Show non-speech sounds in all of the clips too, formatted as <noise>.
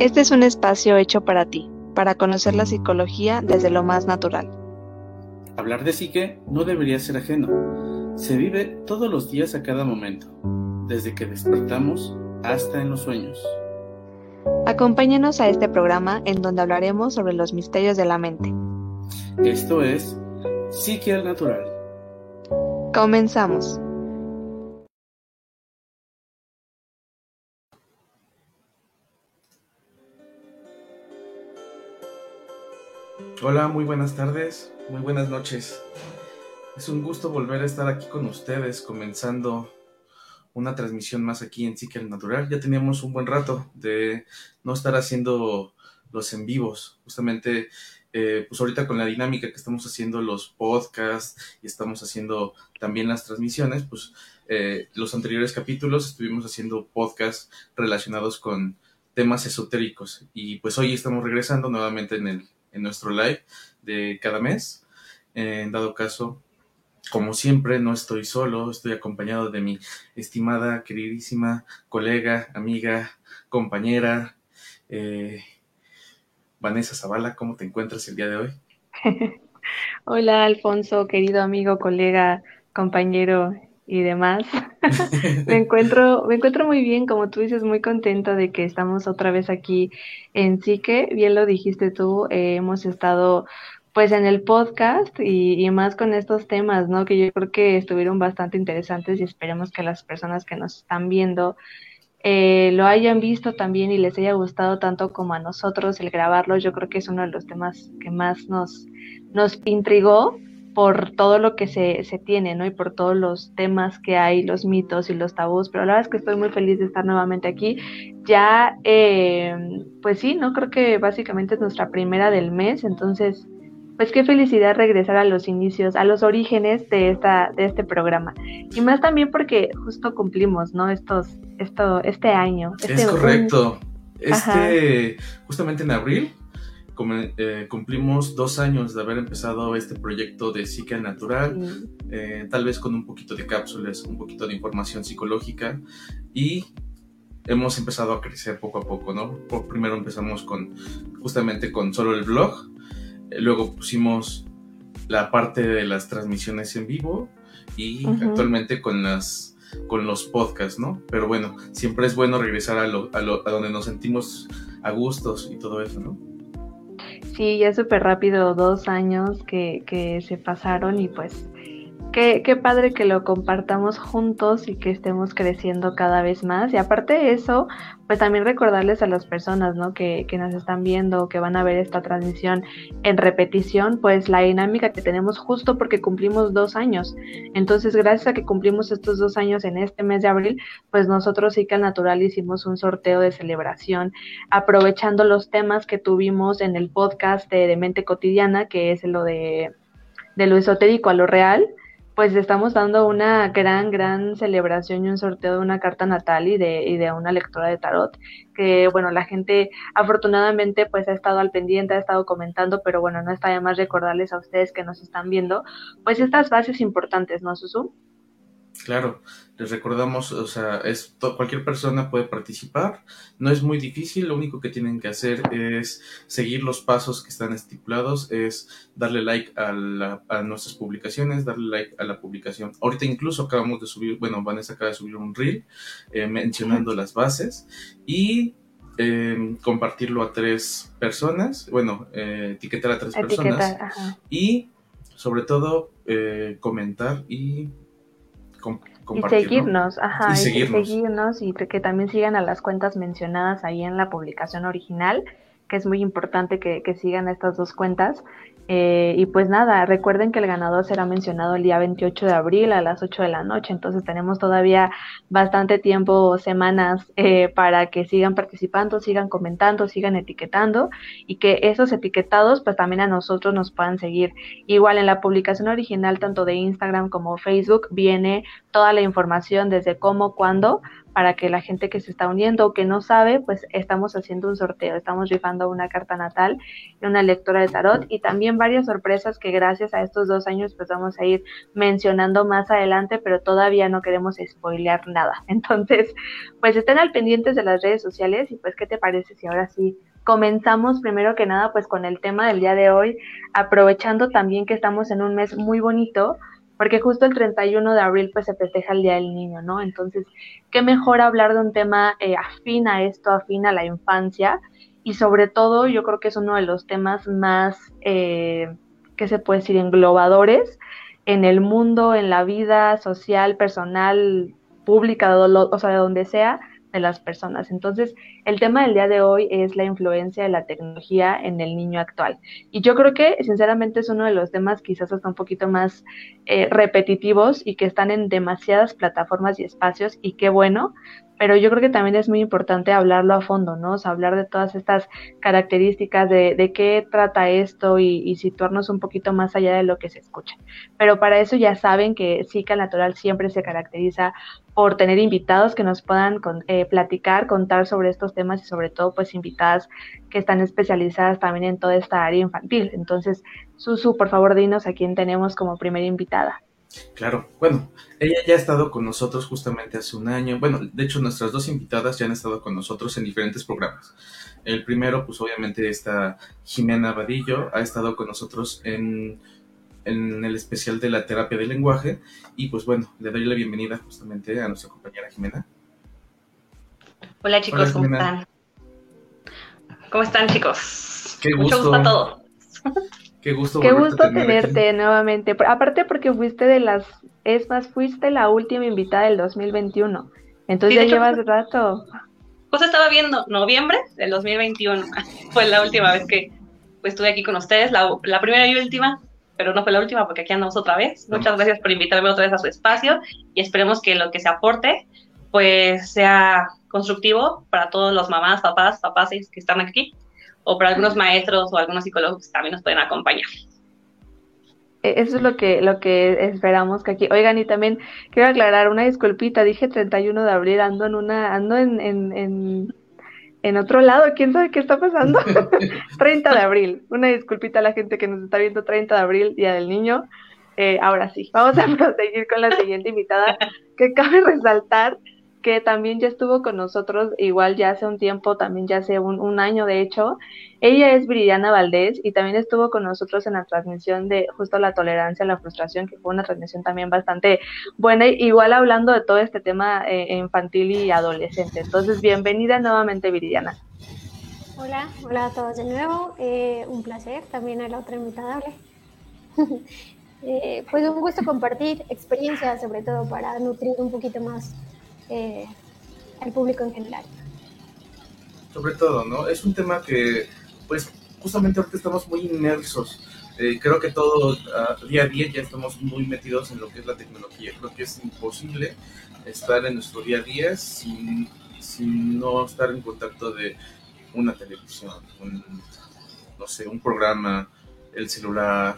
Este es un espacio hecho para ti, para conocer la psicología desde lo más natural. Hablar de psique no debería ser ajeno. Se vive todos los días a cada momento, desde que despertamos hasta en los sueños. Acompáñenos a este programa en donde hablaremos sobre los misterios de la mente. Esto es Psique al Natural. Comenzamos. Hola, muy buenas tardes, muy buenas noches. Es un gusto volver a estar aquí con ustedes, comenzando una transmisión más aquí en Psique al Natural. Ya teníamos un buen rato de no estar haciendo los en vivos. Justamente, eh, pues ahorita con la dinámica que estamos haciendo los podcasts y estamos haciendo también las transmisiones, pues eh, los anteriores capítulos estuvimos haciendo podcasts relacionados con temas esotéricos y pues hoy estamos regresando nuevamente en el en nuestro live de cada mes. En dado caso, como siempre, no estoy solo, estoy acompañado de mi estimada, queridísima colega, amiga, compañera, eh, Vanessa Zavala. ¿Cómo te encuentras el día de hoy? <laughs> Hola, Alfonso, querido amigo, colega, compañero y demás. <laughs> <laughs> me encuentro, me encuentro muy bien, como tú dices, muy contenta de que estamos otra vez aquí en Psique. Bien lo dijiste tú, eh, hemos estado pues en el podcast y, más con estos temas, ¿no? Que yo creo que estuvieron bastante interesantes y esperemos que las personas que nos están viendo eh, lo hayan visto también y les haya gustado tanto como a nosotros el grabarlo. Yo creo que es uno de los temas que más nos, nos intrigó por todo lo que se, se, tiene, ¿no? Y por todos los temas que hay, los mitos y los tabús, pero la verdad es que estoy muy feliz de estar nuevamente aquí. Ya, eh, pues sí, ¿no? Creo que básicamente es nuestra primera del mes, entonces, pues qué felicidad regresar a los inicios, a los orígenes de, esta, de este programa. Y más también porque justo cumplimos, ¿no? Estos, esto, este año. Este es correcto. Este, justamente en abril eh, cumplimos dos años de haber empezado este proyecto de Psique Natural, eh, tal vez con un poquito de cápsulas, un poquito de información psicológica y hemos empezado a crecer poco a poco, ¿no? Por, primero empezamos con justamente con solo el blog, eh, luego pusimos la parte de las transmisiones en vivo y actualmente con las con los podcasts, ¿no? Pero bueno, siempre es bueno regresar a, lo, a, lo, a donde nos sentimos a gustos y todo eso, ¿no? Sí, ya súper rápido, dos años que, que se pasaron y pues Qué, qué, padre que lo compartamos juntos y que estemos creciendo cada vez más. Y aparte de eso, pues también recordarles a las personas ¿no? que, que nos están viendo, que van a ver esta transmisión en repetición, pues la dinámica que tenemos justo porque cumplimos dos años. Entonces, gracias a que cumplimos estos dos años en este mes de abril, pues nosotros sí que al natural hicimos un sorteo de celebración, aprovechando los temas que tuvimos en el podcast de, de Mente Cotidiana, que es lo de, de lo esotérico a lo real pues estamos dando una gran, gran celebración y un sorteo de una carta natal y de, y de una lectura de tarot, que bueno, la gente afortunadamente pues ha estado al pendiente, ha estado comentando, pero bueno, no está de más recordarles a ustedes que nos están viendo, pues estas bases importantes, ¿no, Susu? Claro, les recordamos, o sea, es cualquier persona puede participar, no es muy difícil, lo único que tienen que hacer es seguir los pasos que están estipulados, es darle like a, a nuestras publicaciones, darle like a la publicación. Ahorita incluso acabamos de subir, bueno, Vanessa acaba de subir un reel eh, mencionando las bases y eh, compartirlo a tres personas, bueno, eh, etiquetar a tres personas y sobre todo eh, comentar y y seguirnos, ajá, y, seguirnos. y que también sigan a las cuentas mencionadas ahí en la publicación original, que es muy importante que, que sigan estas dos cuentas eh, y pues nada, recuerden que el ganador será mencionado el día 28 de abril a las 8 de la noche, entonces tenemos todavía bastante tiempo, semanas, eh, para que sigan participando, sigan comentando, sigan etiquetando y que esos etiquetados pues también a nosotros nos puedan seguir. Igual en la publicación original, tanto de Instagram como Facebook, viene toda la información desde cómo, cuándo, para que la gente que se está uniendo o que no sabe, pues estamos haciendo un sorteo, estamos rifando una carta natal una lectura de tarot y también también varias sorpresas que gracias a estos dos años pues vamos a ir mencionando más adelante, pero todavía no queremos spoilear nada. <laughs> Entonces, pues estén al pendientes de las redes sociales y pues, ¿qué te parece si ahora sí comenzamos primero que nada pues con el tema del día de hoy, aprovechando también que estamos en un mes muy bonito, porque justo el 31 de abril pues se festeja el Día del Niño, ¿no? Entonces, qué mejor hablar de un tema eh, afín a esto, afín a la infancia, y sobre todo yo creo que es uno de los temas más, eh, ¿qué se puede decir?, englobadores en el mundo, en la vida social, personal, pública, o sea, de donde sea, de las personas. Entonces, el tema del día de hoy es la influencia de la tecnología en el niño actual. Y yo creo que, sinceramente, es uno de los temas quizás hasta un poquito más eh, repetitivos y que están en demasiadas plataformas y espacios, y qué bueno, pero yo creo que también es muy importante hablarlo a fondo, ¿no? Hablar de todas estas características, de, de qué trata esto y, y, situarnos un poquito más allá de lo que se escucha. Pero para eso ya saben que Zika Natural siempre se caracteriza por tener invitados que nos puedan eh, platicar, contar sobre estos temas y sobre todo pues invitadas que están especializadas también en toda esta área infantil. Entonces, Susu, por favor, dinos a quién tenemos como primera invitada. Claro, bueno, ella ya ha estado con nosotros justamente hace un año. Bueno, de hecho nuestras dos invitadas ya han estado con nosotros en diferentes programas. El primero, pues obviamente está Jimena Vadillo, ha estado con nosotros en, en el especial de la terapia del lenguaje y pues bueno, le doy la bienvenida justamente a nuestra compañera Jimena. Hola chicos, ¿cómo están? ¿Cómo están chicos? Qué gusto. Mucho gusto a todos. Qué gusto, Qué gusto tenerte nuevamente. Aparte porque fuiste de las, es más, fuiste la última invitada del 2021. Entonces ya llevas rato. Pues estaba viendo noviembre del 2021. <laughs> fue la última vez que pues, estuve aquí con ustedes, la, la, primera y última, pero no fue la última porque aquí andamos otra vez. Muchas gracias por invitarme otra vez a su espacio y esperemos que lo que se aporte pues sea constructivo para todos los mamás, papás, papás que están aquí o para algunos maestros o algunos psicólogos que también nos pueden acompañar. E, eso es lo que, lo que esperamos que aquí. Oigan, y también quiero aclarar una disculpita, dije 31 de abril, ando en una, ando en, en, en, en otro lado, quién sabe qué está pasando. <laughs> 30 de abril, una disculpita a la gente que nos está viendo 30 de abril, Día del Niño. Eh, ahora sí, vamos a <laughs> proseguir con la siguiente invitada, que cabe resaltar que también ya estuvo con nosotros, igual ya hace un tiempo, también ya hace un, año de hecho. Ella es Viridiana Valdés y también estuvo con nosotros en la transmisión de justo la tolerancia a la frustración, que fue una transmisión también bastante buena, igual hablando de todo este tema eh, infantil y adolescente. Entonces, bienvenida nuevamente Viridiana. Hola, hola a todos de nuevo, eh, un placer, también a la otra invitada. <laughs> eh, pues un gusto compartir experiencias, sobre todo para nutrir un poquito más eh, al público en general. Sobre todo, ¿no? Es un tema que, pues, justamente ahorita estamos muy inmersos. Eh, creo que todo uh, día a día ya estamos muy metidos en lo que es la tecnología. Creo que es imposible estar en nuestro día a día sin, no estar en contacto de una televisión, no sé, un programa, el celular,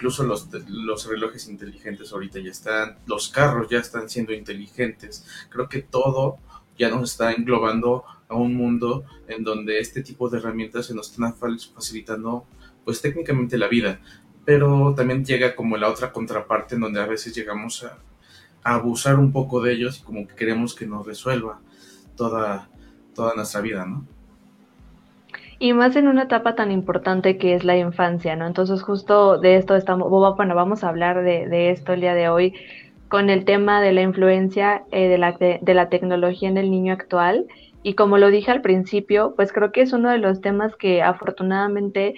incluso los, los relojes inteligentes ahorita ya están, los carros ya están siendo inteligentes. Creo que todo ya nos está englobando a un mundo en donde este tipo de herramientas se nos están facilitando, pues técnicamente la vida. Pero también llega como la otra contraparte en donde a veces llegamos a, abusar un poco de ellos y como que queremos que nos resuelva toda, toda nuestra vida, ¿no? Y más en una etapa tan importante que es la infancia, ¿no? Entonces justo de esto estamos, bueno, vamos a hablar de, de esto el día de hoy con el tema de la influencia eh, de, la, de, la tecnología en el niño actual. Y como lo dije al principio, pues creo que es uno de los temas que afortunadamente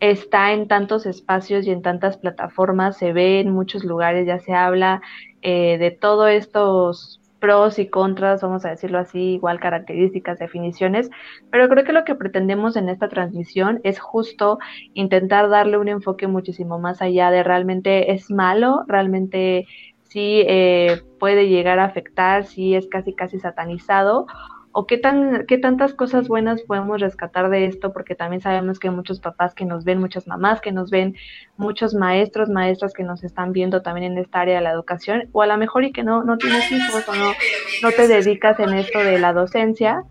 está en tantos espacios y en tantas plataformas, se ve en muchos lugares, ya se habla eh, de todos estos pros y contras, vamos a decirlo así, igual características, definiciones, pero creo que lo que pretendemos en esta transmisión es justo intentar darle un enfoque muchísimo más allá de realmente es malo, realmente sí eh, puede llegar a afectar, sí es casi casi satanizado o qué tan qué tantas cosas buenas podemos rescatar de esto porque también sabemos que hay muchos papás que nos ven, muchas mamás que nos ven, muchos maestros, maestras que nos están viendo también en esta área de la educación o a lo mejor y que no no tienes hijos o no no te dedicas en esto de la docencia,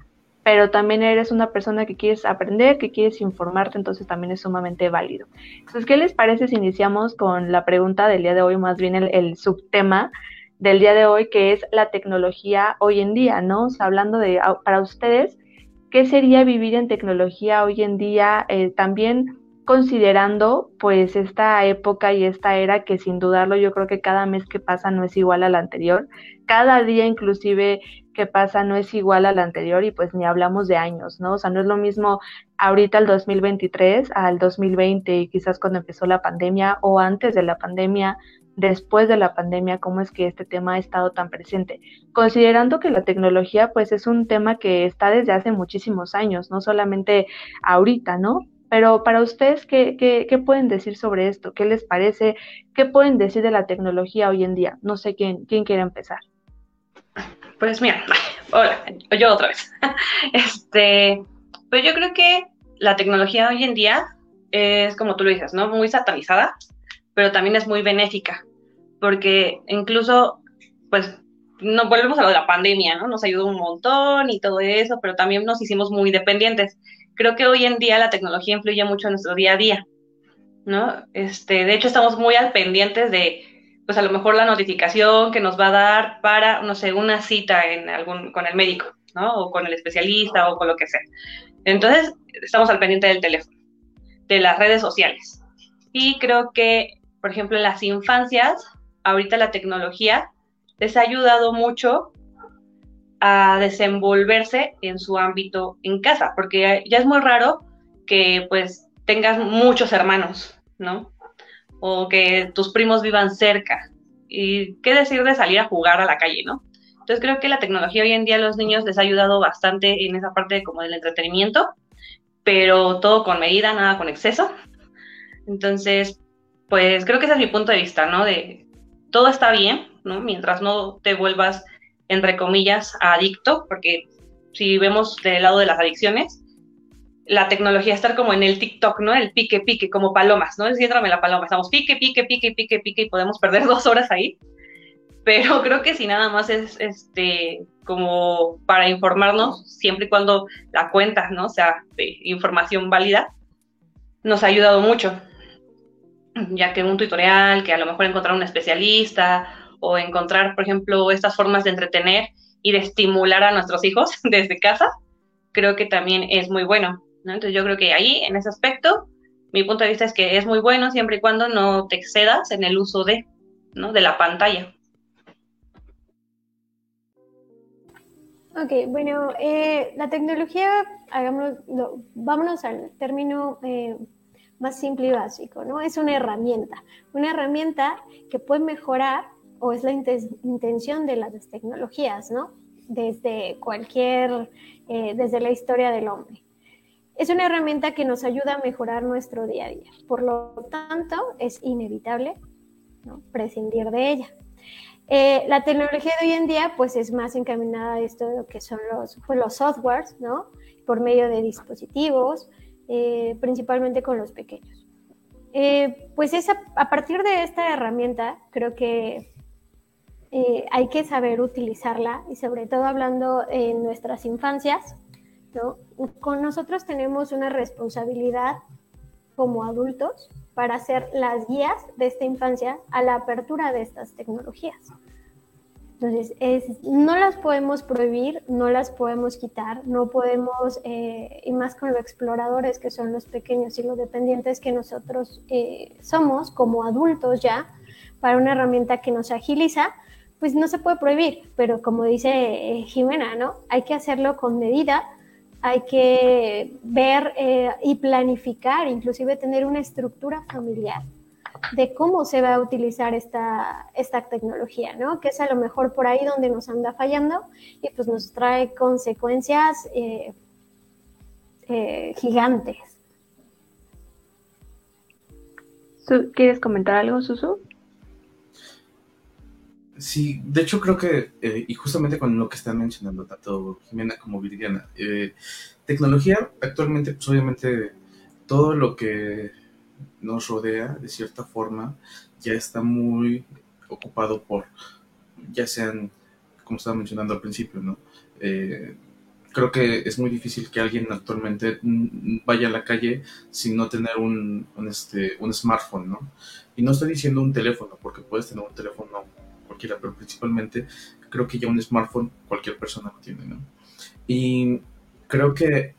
pero también eres una persona que quieres aprender, que quieres informarte, entonces también es sumamente válido. Entonces, ¿qué les parece si iniciamos con la pregunta del día de hoy, más bien el, subtema del día de hoy, que es la tecnología hoy en día, ¿no? hablando de, para ustedes, ¿qué sería vivir en tecnología hoy en día? Eh, también considerando pues esta época y esta era que sin dudarlo yo creo que cada mes que pasa no es igual al anterior, cada día inclusive que pasa no es igual al anterior y pues ni hablamos de años, ¿no? O sea, no es lo mismo ahorita el 2023 al 2020 y quizás cuando empezó la pandemia o antes de la pandemia, después de la pandemia, cómo es que este tema ha estado tan presente. Considerando que la tecnología pues es un tema que está desde hace muchísimos años, no solamente ahorita, ¿no? Pero para ustedes, ¿qué, qué, pueden decir sobre esto? ¿Qué les parece? ¿Qué pueden decir de la tecnología hoy en día? No sé quién, quién quiere empezar. Pues mira, hola, yo otra vez. <laughs> Este, pues yo creo que la tecnología hoy en día es, como tú lo dices, ¿no? Muy satanizada, pero también es muy benéfica, porque incluso, pues, no volvemos a lo de la pandemia, ¿no? Nos ayudó un montón y todo eso, pero también nos hicimos muy dependientes creo que hoy en día la tecnología influye mucho en nuestro día a día, ¿no? Este, de hecho, estamos muy al pendientes de, pues a lo mejor la notificación que nos va a dar para, no sé, una cita en algún, con el médico, ¿no? O con el especialista o con lo que sea. Entonces, estamos al pendiente del teléfono, de las redes sociales. Y creo que, por ejemplo, en las infancias, ahorita la tecnología les ha ayudado mucho a desenvolverse en su ámbito en casa, porque ya es muy raro que pues tengas muchos hermanos, ¿no? O que tus primos vivan cerca. Y qué decir de salir a jugar a la calle, ¿no? Entonces creo que la tecnología hoy en día a los niños les ha ayudado bastante en esa parte como del entretenimiento, pero todo con medida, nada con exceso. Entonces, pues creo que ese es mi punto de vista, ¿no? De todo está bien, ¿no? Mientras no te vuelvas entre comillas, adicto, porque si vemos del lado de las adicciones, la tecnología estar como en el TikTok, ¿no? El pique, pique, como palomas, ¿no? Siéntrame la paloma, estamos pique, pique, pique, pique, pique y podemos perder <laughs> dos horas ahí. Pero creo que si nada más es este como para informarnos, siempre y cuando la cuenta, ¿no? sea, de información válida, nos ha ayudado mucho. Ya que un tutorial, que a lo mejor encontrar un especialista o encontrar, por ejemplo, estas formas de entretener y de estimular a nuestros hijos <laughs> desde casa, creo que también es muy bueno. Entonces yo creo que ahí, en ese aspecto, mi punto de vista es que es muy bueno siempre y cuando no te excedas en el uso de, ¿no? de la pantalla. Ok, bueno, eh, la tecnología, hagámoslo, vámonos al término eh, más simple y básico, ¿no? Es una herramienta, una herramienta que puede mejorar o es la intención de las tecnologías, ¿no? Desde cualquier, eh, desde la historia del hombre. Es una herramienta que nos ayuda a mejorar nuestro día a día. Por lo tanto, es inevitable ¿no? prescindir de ella. Eh, la tecnología de hoy en día, pues, es más encaminada a esto de lo que son los, pues, los softwares, ¿no? Por medio de dispositivos, eh, principalmente con los pequeños. pues es a, partir de esta herramienta, creo que eh, hay que saber utilizarla y sobre todo hablando en nuestras infancias, ¿no? Con nosotros tenemos una responsabilidad como adultos para ser las guías de esta infancia a la apertura de estas tecnologías. Entonces, no las podemos prohibir, no las podemos quitar, no podemos, eh, y más con los exploradores que son los pequeños y los dependientes que nosotros eh, somos como adultos ya, para una herramienta que nos agiliza, pues no se puede prohibir, pero como dice eh, Jimena, ¿no? Hay que hacerlo con medida, hay que ver eh, y planificar, inclusive tener una estructura familiar de cómo se va a utilizar esta, esta tecnología, ¿no? Que es a lo mejor por ahí donde nos anda fallando y pues nos trae consecuencias eh, gigantes. ¿Quieres comentar algo, Susu? Sí, de hecho creo que, eh, y justamente con lo que están mencionando tanto Jimena como Viridiana, eh, tecnología actualmente, pues obviamente todo lo que nos rodea de cierta forma ya está muy ocupado por, ya sean, como estaba mencionando al principio, ¿no? Eh, creo que es muy difícil que alguien actualmente vaya a la calle sin no tener un, este, un smartphone, ¿no? Y no estoy diciendo un teléfono, porque puedes tener un teléfono cualquiera, pero principalmente creo que ya un smartphone cualquier persona lo tiene, ¿no? Y creo que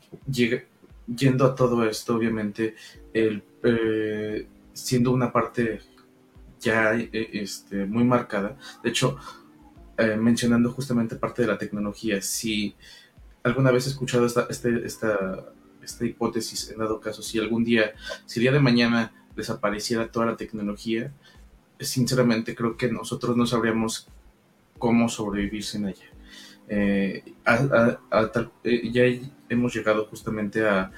yendo a todo esto, obviamente, el, eh, siendo una parte ya eh, este, muy marcada, de hecho, eh, mencionando justamente parte de la tecnología, si alguna vez he escuchado esta, este, esta, esta hipótesis, en dado caso, si algún día, si el día de mañana desapareciera toda la tecnología, sinceramente creo que nosotros no sabríamos cómo sobrevivir sin ella. Eh, ya hemos llegado justamente a,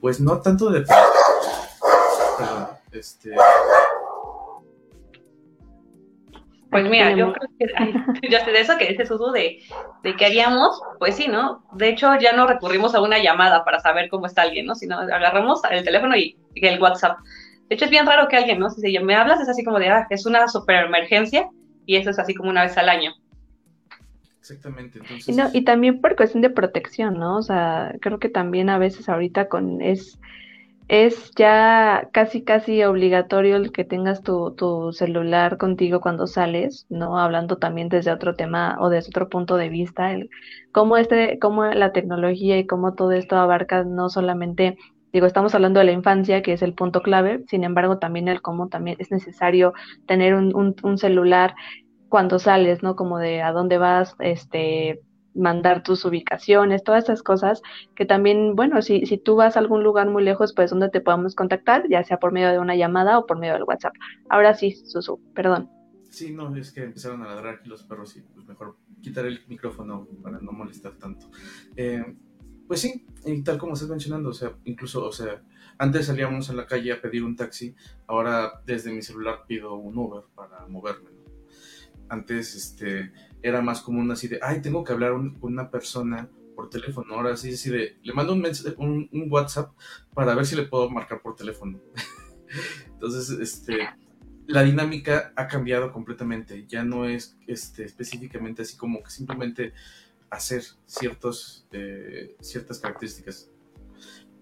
pues no tanto de... Perdón, este, pues mira, yo creo que <laughs> ya sé de eso que dice Susu de, de qué haríamos, pues sí, ¿no? De hecho, ya no recurrimos a una llamada para saber cómo está alguien, ¿no? Sino agarramos el teléfono y, el WhatsApp. De hecho, es bien raro que alguien, ¿no? Si me hablas, es así como de, ah, es una super emergencia y eso es así como una vez al año. Exactamente. Entonces... Y, no, y también por cuestión de protección, ¿no? O sea, creo que también a veces ahorita con es es ya casi casi obligatorio el que tengas tu, tu, celular contigo cuando sales, ¿no? Hablando también desde otro tema o desde otro punto de vista, el cómo este, cómo la tecnología y cómo todo esto abarca no solamente, digo, estamos hablando de la infancia, que es el punto clave, sin embargo, también el cómo también es necesario tener un, un, un celular cuando sales, ¿no? Como de a dónde vas, este, mandar tus ubicaciones, todas esas cosas que también, bueno, si, si tú vas a algún lugar muy lejos, pues donde te podamos contactar, ya sea por medio de una llamada o por medio del WhatsApp. Ahora sí, Susu, perdón. Sí, no, es que empezaron a ladrar aquí los perros y pues mejor quitar el micrófono para no molestar tanto. Eh, pues sí, y tal como estás mencionando, o sea, incluso, o sea, antes salíamos a la calle a pedir un taxi, ahora desde mi celular pido un Uber para moverme. Antes, este, era más común así de, ay, tengo que hablar con una persona por teléfono. Ahora sí, así de, le mando un, un, un, WhatsApp para ver si le puedo marcar por teléfono. <laughs> Entonces, este, la dinámica ha cambiado completamente. Ya no es este, específicamente así como que simplemente hacer ciertos, eh, ciertas características.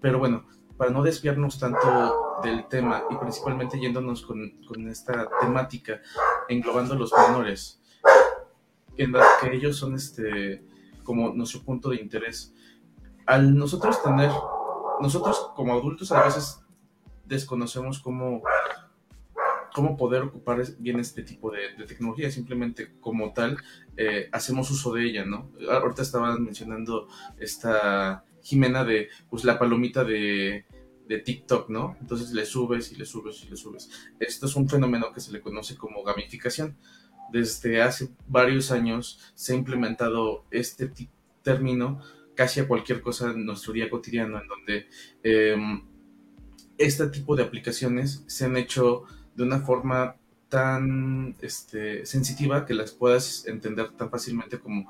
Pero bueno, para no desviarnos tanto del tema y principalmente yéndonos con, con esta temática, englobando los menores, en la que ellos son este como nuestro punto de interés. Al nosotros tener, nosotros como adultos a veces desconocemos cómo, cómo poder ocupar bien este tipo de, tecnología, simplemente como tal eh, hacemos uso de ella, ¿no? Ahorita estaban mencionando esta Jimena de pues la palomita de, de TikTok, ¿no? Entonces le subes y le subes y le subes. Esto es un fenómeno que se le conoce como gamificación desde hace varios años se ha implementado este término casi a cualquier cosa en nuestro día cotidiano, en donde em, este tipo de aplicaciones se han hecho de una forma tan este, sensitiva que las puedas entender tan fácilmente como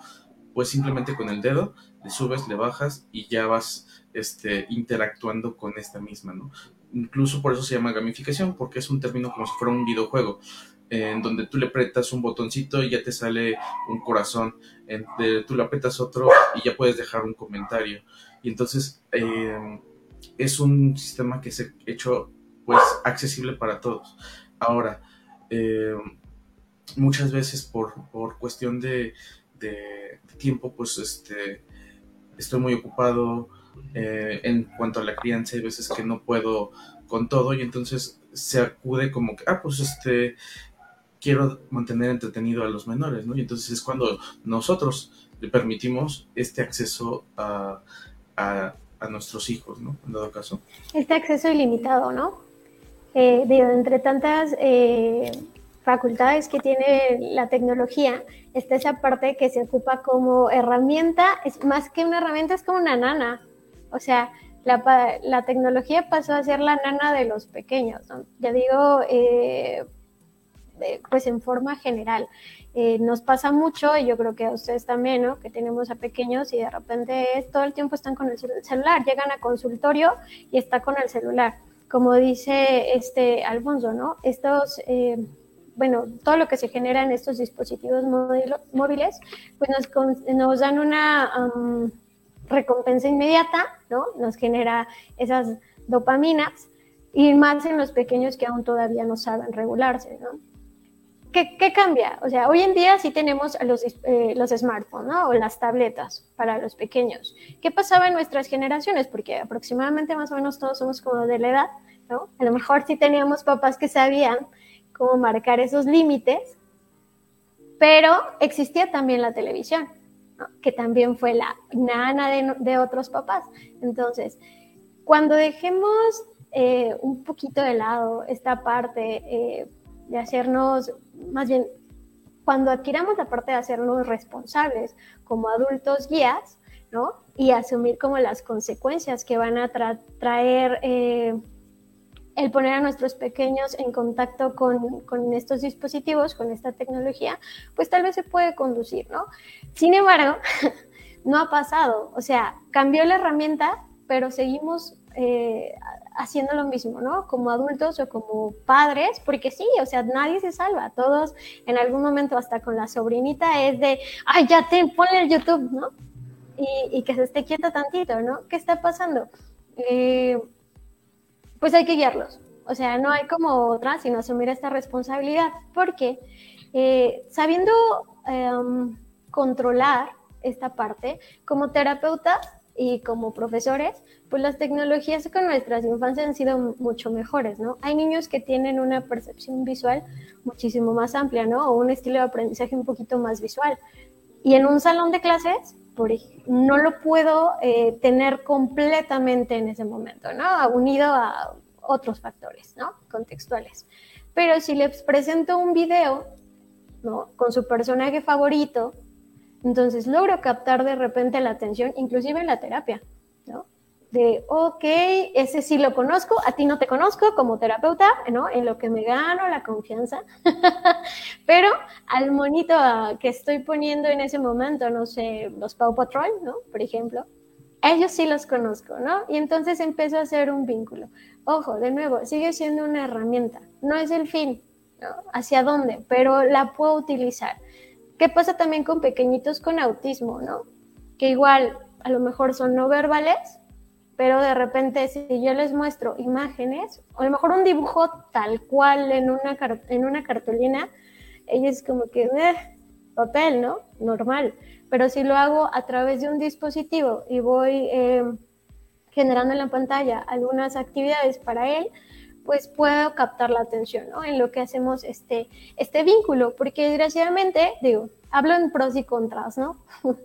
pues simplemente con el dedo le subes, le bajas y ya vas este, interactuando con esta misma, ¿no? Incluso por eso se llama gamificación, porque es un término como si fuera un videojuego en donde tú le apretas un botoncito y ya te sale un corazón, en, tú le apretas otro y ya puedes dejar un comentario. Y entonces eh, es un sistema que se ha hecho pues accesible para todos. Ahora, eh, muchas veces por, por cuestión de, tiempo, pues este, estoy muy ocupado eh, en cuanto a la crianza, hay veces que no puedo con todo y entonces se acude como que, ah, pues este, quiero mantener entretenido a los menores, ¿no? Y entonces es cuando nosotros le permitimos este acceso a, nuestros hijos, ¿no? En dado caso. Este acceso ilimitado, ¿no? Eh, entre tantas eh, facultades que tiene la tecnología, está esa parte que se ocupa como herramienta, es más que una herramienta, es como una nana. O sea, la, la tecnología pasó a ser la nana de los pequeños. Ya digo, eh, pues en forma general. Eh, nos pasa mucho, y yo creo que a ustedes también, ¿no? Que tenemos a pequeños y de repente todo el tiempo están con el celular, llegan a consultorio y está con el celular. Como dice este Alfonso, ¿no? Estos, eh, bueno, todo lo que se genera en estos dispositivos móviles, pues nos, dan una, recompensa inmediata, ¿no? Nos genera esas dopaminas y más en los pequeños que aún todavía no saben regularse, ¿no? ¿Qué, cambia? O sea, hoy en día sí tenemos los, eh, los smartphones, ¿no? O las tabletas para los pequeños. ¿Qué pasaba en nuestras generaciones? Porque aproximadamente más o menos todos somos como de la edad, ¿no? A lo mejor sí teníamos papás que sabían cómo marcar esos límites, pero existía también la televisión, que también fue la nana de, otros papás. Entonces, cuando dejemos eh, un poquito de lado esta parte eh, de hacernos, más bien, cuando adquiramos la parte de hacernos responsables como adultos guías, ¿no? Y asumir como las consecuencias que van a traer eh, el poner a nuestros pequeños en contacto con, con, estos dispositivos, con esta tecnología, pues tal vez se puede conducir, ¿no? Sin embargo, <laughs> no ha pasado, o sea, cambió la herramienta, pero seguimos eh, haciendo lo mismo, ¿no? Como adultos o como padres, porque sí, o sea, nadie se salva, todos en algún momento, hasta con la sobrinita, es de, ay, ya te ponle el YouTube, ¿no? Y, y que se esté quieta tantito, ¿no? ¿Qué está pasando? Eh, pues hay que guiarlos. O sea, no hay como otra, sino asumir esta responsabilidad, porque eh, sabiendo em, controlar esta parte, como terapeuta y como profesores, pues las tecnologías con nuestras infancias han sido mucho mejores, ¿no? Hay niños que tienen una percepción visual muchísimo más amplia, ¿no? O un estilo de aprendizaje un poquito más visual. Y en un salón de clases, por, no lo puedo eh, tener completamente en ese momento, ¿no? Unido a otros factores, ¿no? Contextuales. Pero si les presento un video, ¿no? Con su personaje favorito, entonces logro captar de repente la atención, inclusive en la terapia, ¿no? De, ok, ese sí lo conozco, a ti no te conozco como terapeuta, ¿no? En lo que me gano la confianza, <laughs> pero al monito que estoy poniendo en ese momento, no sé, los Paw Patrol, ¿no? Por ejemplo, ellos sí los conozco, ¿no? Y entonces empiezo a hacer un vínculo. Ojo, de nuevo, sigue siendo una herramienta, no es el fin, ¿no? ¿Hacia dónde? Pero la puedo utilizar. ¿Qué pasa también con pequeñitos con autismo, ¿no? Que igual a lo mejor son no verbales, pero de repente si yo les muestro imágenes, o a lo mejor un dibujo tal cual en una, en una cartulina, ellos como que, eh, papel, ¿no? Normal. Pero si lo hago a través de un dispositivo y voy eh, generando en la pantalla algunas actividades para él, pues puedo captar la atención ¿no? en lo que hacemos este, este vínculo, porque desgraciadamente, digo, hablo en pros y contras, ¿no? <laughs>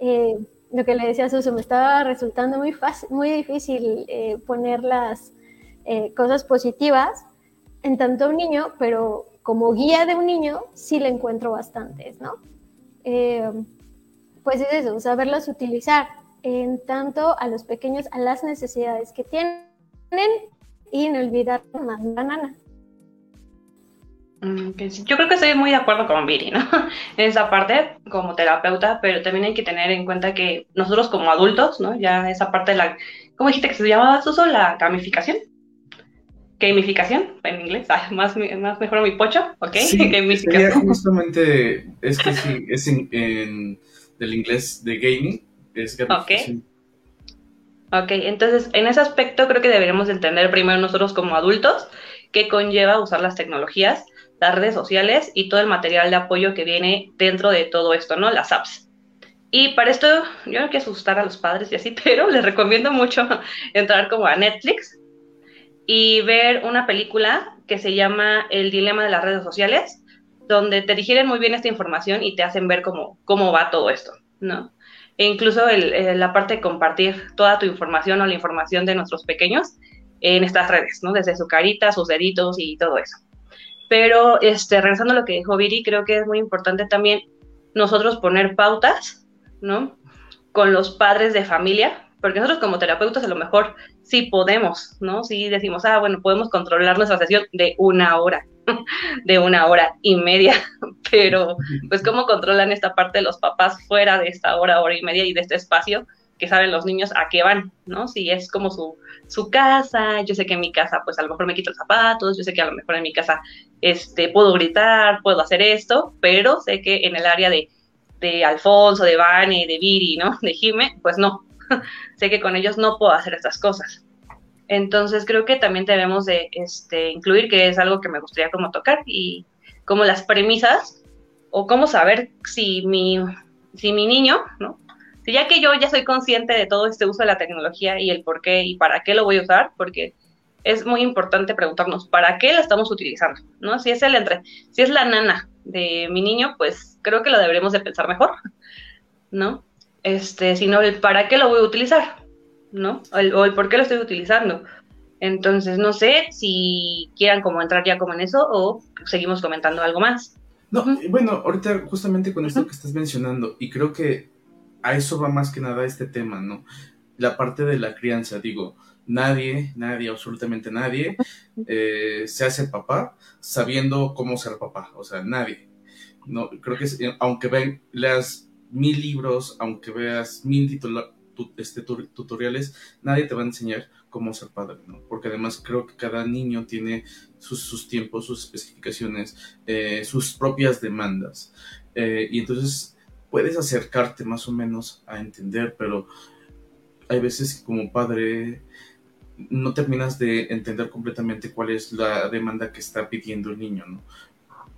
eh, lo que le decía a Suso, me estaba resultando muy, fácil, muy difícil eh, poner las eh, cosas positivas en tanto un niño, pero como guía de un niño sí le encuentro bastantes, ¿no? Eh, pues es eso, saberlas utilizar en tanto a los pequeños, a las necesidades que tienen y no olvidar más la nana. Mm, yo creo que estoy muy de acuerdo con Viri, ¿no? <laughs> En esa parte, como terapeuta, pero también hay que tener en cuenta que nosotros como adultos, ¿no? Ya esa parte de la, ¿cómo dijiste que se llamaba Suso? La gamificación. Gamificación, en inglés, ah, más, más mejor mi pocho, ¿ok? Sí, <laughs> gamificación. justamente, es que sí, es en, del inglés de gaming, es gamificación. Ok. Ok, entonces en ese aspecto creo que deberíamos entender primero nosotros como adultos qué conlleva usar las tecnologías, las redes sociales y todo el material de apoyo que viene dentro de todo esto, ¿no? Las apps. Y para esto, yo no quiero asustar a los padres y así, <laughs> pero les recomiendo mucho <laughs> entrar como a Netflix y ver una película que se llama El dilema de las redes sociales, donde te digieren muy bien esta información y te hacen ver cómo, cómo va todo esto, ¿no? e incluso el, la parte de compartir toda tu información o la información de nuestros pequeños en estas redes, ¿no? Desde su carita, sus deditos y todo eso. Pero, este, regresando a lo que dijo Viri, creo que es muy importante también nosotros poner pautas, ¿no? Con los padres de familia, porque nosotros como terapeutas a lo mejor sí podemos, ¿no? Sí decimos, ah, bueno, podemos controlar nuestra sesión de una hora, <laughs> de una hora y media, <laughs> pero pues cómo controlan esta parte de los papás fuera de esta hora, hora y media y de este espacio que saben los niños a qué van, ¿no? Si es como su, su casa, yo sé que en mi casa pues a lo mejor me quito los zapatos, yo sé que a lo mejor en mi casa este, puedo gritar, puedo hacer esto, pero sé que en el área de, de Alfonso, de Vane, de Viri, ¿no? <laughs> De Jime, pues no, <laughs> sé que con ellos no puedo hacer estas cosas. Entonces creo que también debemos de este, incluir, que es algo que me gustaría como tocar, y como las premisas, o cómo saber si mi, si mi niño, ¿no? Ya que yo ya soy consciente de todo este uso de la tecnología y el por qué y para qué lo voy a usar, porque es muy importante preguntarnos para qué la estamos utilizando, ¿no? Si es el entre, si es la nana de mi niño, pues creo que lo deberemos de pensar mejor, <laughs> ¿no? Este, sino el para qué lo voy a utilizar, ¿no? O el, por qué lo estoy utilizando. Entonces, no sé si quieran como entrar ya como en eso o seguimos comentando algo más. No, bueno, ahorita justamente con esto que estás mencionando, y creo que a eso va más que nada este tema, ¿no? La parte de la crianza, digo, nadie, nadie, absolutamente nadie, <laughs> eh, se hace papá sabiendo cómo ser papá. O sea, nadie. No, creo que eh, aunque leas mil libros, aunque veas mil este, tutoriales, nadie te va a enseñar cómo ser padre, ¿no? Porque además creo que cada niño tiene sus, tiempos, sus especificaciones, eh, sus propias demandas. y entonces puedes acercarte más o menos a entender, pero hay veces que como padre no terminas de entender completamente cuál es la demanda que está pidiendo el niño, ¿no?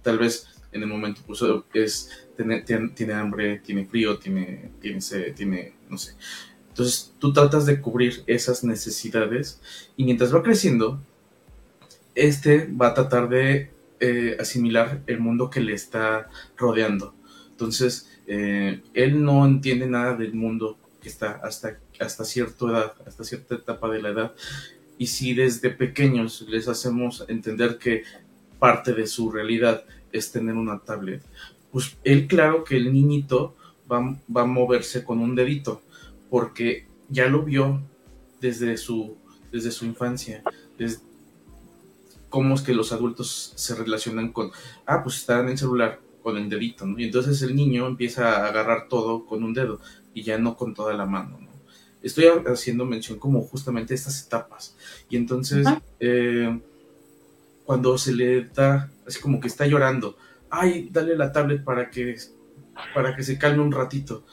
Tal vez en el momento pues, es, tiene, tiene, hambre, tiene frío, tiene, tiene sed, tiene, no sé. Entonces tú tratas de cubrir esas necesidades y mientras va creciendo, este va a tratar de eh, asimilar el mundo que le está rodeando. Entonces, eh, él no entiende nada del mundo que está hasta hasta cierta edad, hasta cierta etapa de la edad. Y si desde pequeños les hacemos entender que parte de su realidad es tener una tablet, pues él claro que el niñito va, va a moverse con un dedito, porque ya lo vio desde su, desde su infancia, cómo es que los adultos se relacionan con, ah, pues están en el celular con el dedito, ¿no? Y entonces el niño empieza a agarrar todo con un dedo y ya no con toda la mano, ¿no? estoy haciendo mención como justamente estas etapas. Y entonces, eh, cuando se le da, así como que está llorando, ay, dale la tablet para que, para que se calme un ratito,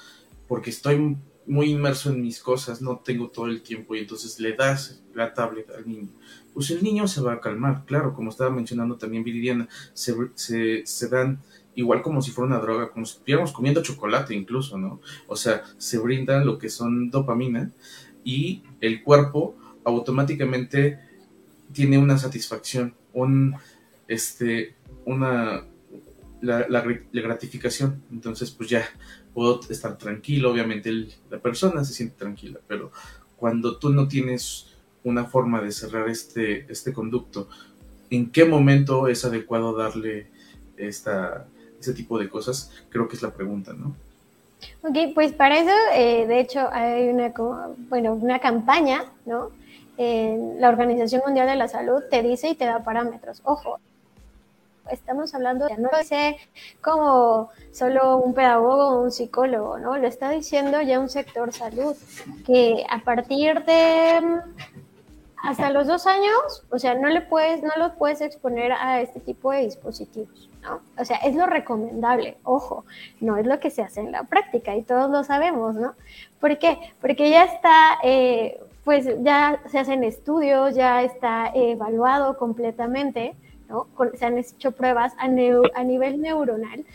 porque estoy muy inmerso en mis cosas, no tengo todo el tiempo y entonces le das la tablet al niño. Pues el niño se va a calmar, claro, como estaba mencionando también Viridiana, se, se, se dan igual como si fuera una droga, como si estuviéramos comiendo chocolate incluso, ¿no? O sea, se brindan lo que son dopamina y el cuerpo automáticamente tiene una satisfacción, un, este, una, la, la, gratificación. Entonces, pues ya puedo estar tranquilo, obviamente la persona se siente tranquila, pero cuando tú no tienes una forma de cerrar este, este conducto, ¿en qué momento es adecuado darle esta, ese tipo de cosas, creo que es la pregunta, ¿no? Ok, pues para eso, eh, de hecho, hay una, bueno, una campaña, ¿no? la Organización Mundial de la Salud te dice y te da parámetros. Ojo, estamos hablando de no sé como solo un pedagogo o un psicólogo, ¿no? Lo está diciendo ya un sector salud, que a partir de hasta los dos años, o sea, no le puedes, no los puedes exponer a este tipo de dispositivos. ¿No? O sea, es lo recomendable, ojo, no es lo que se hace en la práctica y todos lo sabemos, ¿no? ¿Por qué? Porque ya está, eh, pues ya se hacen estudios, ya está evaluado completamente, ¿no? se han hecho pruebas a, a nivel neuronal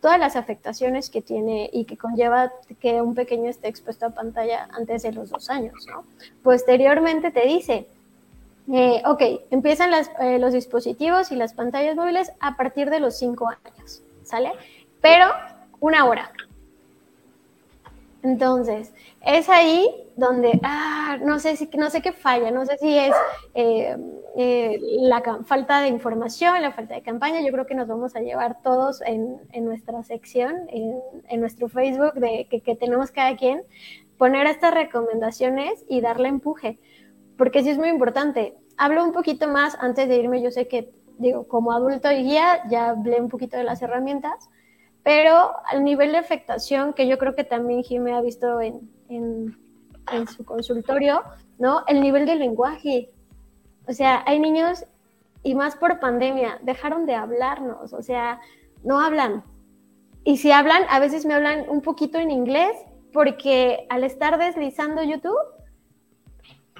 todas las afectaciones que tiene y que conlleva que un pequeño esté expuesto a pantalla antes de los dos años, ¿no? Posteriormente te dice, eh, ok, empiezan eh, los dispositivos y las pantallas móviles a partir de los 5 años, ¿sale? Pero una hora. Entonces, es ahí donde, ah, no sé, si, no sé qué falla, no sé si es eh, la falta de información, la falta de campaña, yo creo que nos vamos a llevar todos en, nuestra sección, en, nuestro Facebook, de que tenemos cada quien, poner estas recomendaciones y darle empuje porque sí es muy importante. Hablo un poquito más antes de irme, yo sé que, digo, como adulto y guía, ya hablé un poquito de las herramientas, pero al nivel de afectación, que yo creo que también Jimé ha visto en, en, en su consultorio, ¿no? El nivel de lenguaje. O sea, hay niños, y más por pandemia, dejaron de hablarnos, o sea, no hablan. Y si hablan, a veces me hablan un poquito en inglés porque al estar deslizando YouTube,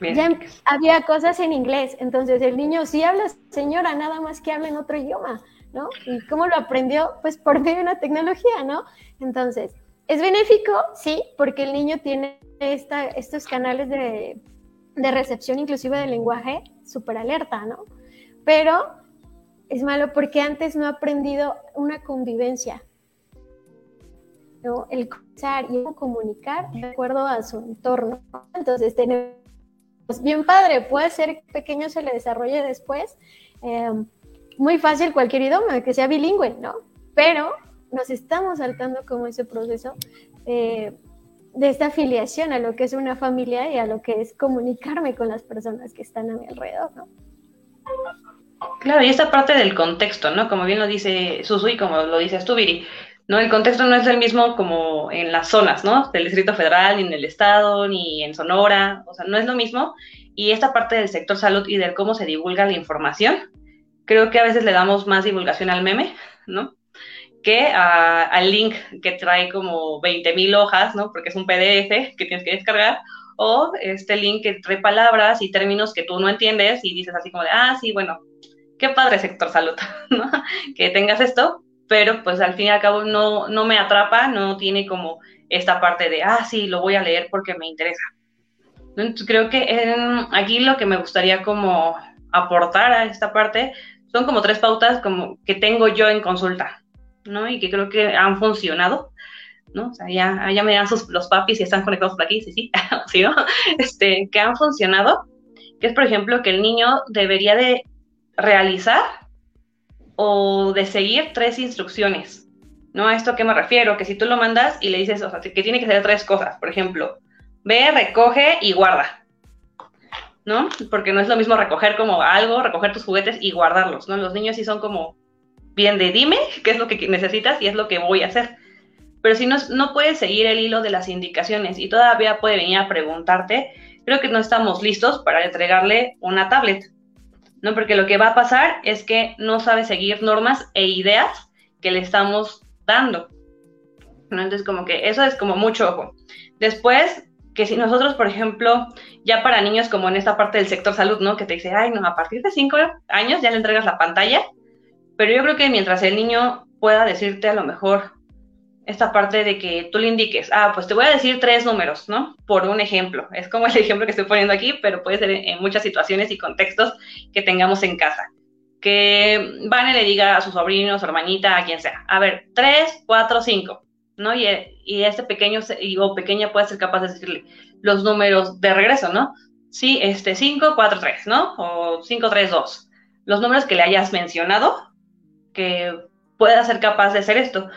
ya em, había cosas en inglés. Entonces el niño, si habla señora, nada más que habla en otro idioma, ¿no? ¿Y cómo lo aprendió? Pues por medio de una tecnología, ¿no? Entonces, ¿es benéfico? Sí, porque el niño tiene esta, estos canales de, de recepción inclusive del lenguaje súper alerta, ¿no? Pero es malo porque antes no ha aprendido una convivencia, ¿no? El conversar y comunicar de acuerdo a su entorno. Entonces, tenemos bien padre, puede ser que pequeño se le desarrolle después. Em, muy fácil cualquier idioma, que sea bilingüe, ¿no? Pero nos estamos saltando como ese proceso de esta afiliación a lo que es una familia y a lo que es comunicarme con las personas que están a mi alrededor, ¿no? Claro, y esta parte del contexto, ¿no? Como bien lo dice Susu y como lo dices tú, Viri, ¿no? El contexto no es el mismo como en las zonas, ¿no? Del Distrito Federal, ni en el Estado, ni en Sonora, o sea, no es lo mismo. Y esta parte del sector salud y de cómo se divulga la información, creo que a veces le damos más divulgación al meme, ¿no? Que al link que trae como 20.000 hojas, ¿no? Porque es un PDF que tienes que descargar, o este link que trae palabras y términos que tú no entiendes y dices así como de, ah, sí, bueno, qué padre sector salud, <laughs> ¿no? Que tengas esto, pero pues al fin y al cabo no, no me atrapa, no tiene como esta parte de, ah, sí, lo voy a leer porque me interesa. Entonces, creo que aquí lo que me gustaría como aportar a esta parte son como tres pautas como que tengo yo en consulta, ¿no? Y que creo que han funcionado, ¿no? O sea, ya, ya me dan sus, los papis y están conectados por aquí, sí, sí, <laughs> sí, ¿no? Este, que han funcionado, que es, por ejemplo, que el niño debería de realizar o de seguir tres instrucciones. ¿No? ¿A esto a qué me refiero? Que si tú lo mandas y le dices, o sea, que tiene que hacer tres cosas. Por ejemplo, ve, recoge y guarda. ¿No? Porque no es lo mismo recoger como algo, recoger tus juguetes y guardarlos, ¿no? Los niños sí son como bien de dime <laughs> qué es lo que necesitas y es lo que voy a hacer. Pero si no, no puedes seguir el hilo de las indicaciones y todavía puede venir a preguntarte, creo que no estamos listos para entregarle una tablet. ¿No? Porque lo que va a pasar es que no sabe seguir normas e ideas que le estamos dando. ¿no? Entonces, como que eso es como mucho ojo. Después, que si nosotros, por ejemplo, ya para niños como en esta parte del sector salud, ¿no? Que te dice, ay, no, a partir de cinco años ya le entregas la pantalla, pero yo creo que mientras el niño pueda decirte a lo mejor, esta parte de que tú le indiques, ah, pues te voy a decir tres números, ¿no? Por un ejemplo. Es como el ejemplo que estoy poniendo aquí, pero puede ser en muchas situaciones y contextos que tengamos en casa. Que Vane le diga a su sobrino, su hermanita, a quien sea, a ver, tres, cuatro, cinco, ¿no? Y, y este pequeño o pequeña puede ser capaz de decirle los números de regreso, ¿no? Sí, este, cinco, cuatro, tres, ¿no? O cinco, tres, dos. Los números que le hayas mencionado, que pueda ser capaz de hacer esto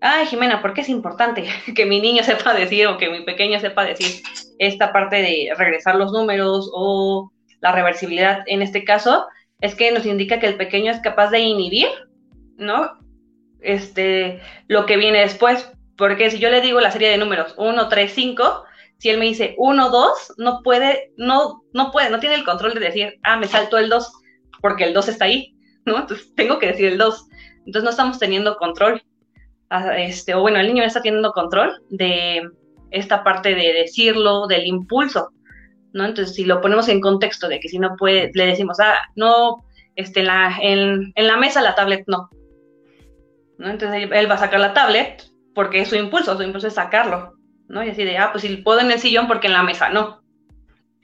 ay Jimena, ¿por qué es importante <laughs> que mi niño sepa decir o que mi pequeño sepa decir esta parte de regresar los números o la reversibilidad en este caso? Es que nos indica que el pequeño es capaz de inhibir, ¿no? Este, lo que viene después, porque si yo le digo la serie de números 1, 3, 5, si él me dice 1, 2, no puede, no, no puede, no tiene el control de decir, ah, me salto el 2, porque el 2 está ahí, ¿no? Entonces tengo que decir el 2. Entonces no estamos teniendo control este, o bueno, el niño está teniendo control de esta parte de decirlo, del impulso, ¿no? Entonces, si lo ponemos en contexto de que si no puede, le decimos, ah, no, este, en, la, en, la mesa la tablet no, ¿no? Entonces él va a sacar la tablet porque es su impulso, su impulso es sacarlo, ¿no? Y así de, ah, pues si puedo en el sillón porque en la mesa no.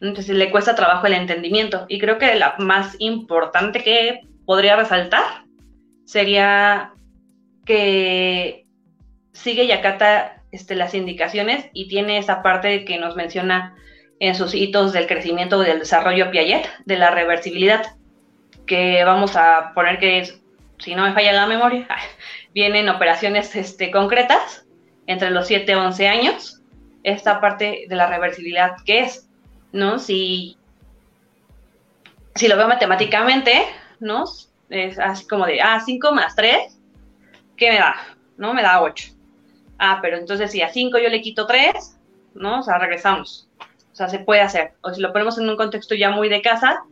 Entonces le cuesta trabajo el entendimiento. Y creo que la más importante que podría resaltar sería que sigue y acata este, las indicaciones y tiene esa parte que nos menciona en sus hitos del crecimiento y del desarrollo Piaget, de la reversibilidad, que vamos a poner que es, si no me falla la memoria, <laughs> vienen operaciones este, concretas entre los 7 y 11 años, esta parte de la reversibilidad que es, ¿no? Si, si lo veo matemáticamente, ¿no? Es así como de, ah, 5 más 3 ¿qué me da? ¿No? Me da 8. Ah, pero entonces si a 5 yo le quito 3, ¿no? O sea, regresamos. O sea, se puede hacer. O si lo ponemos en un contexto ya muy de casa,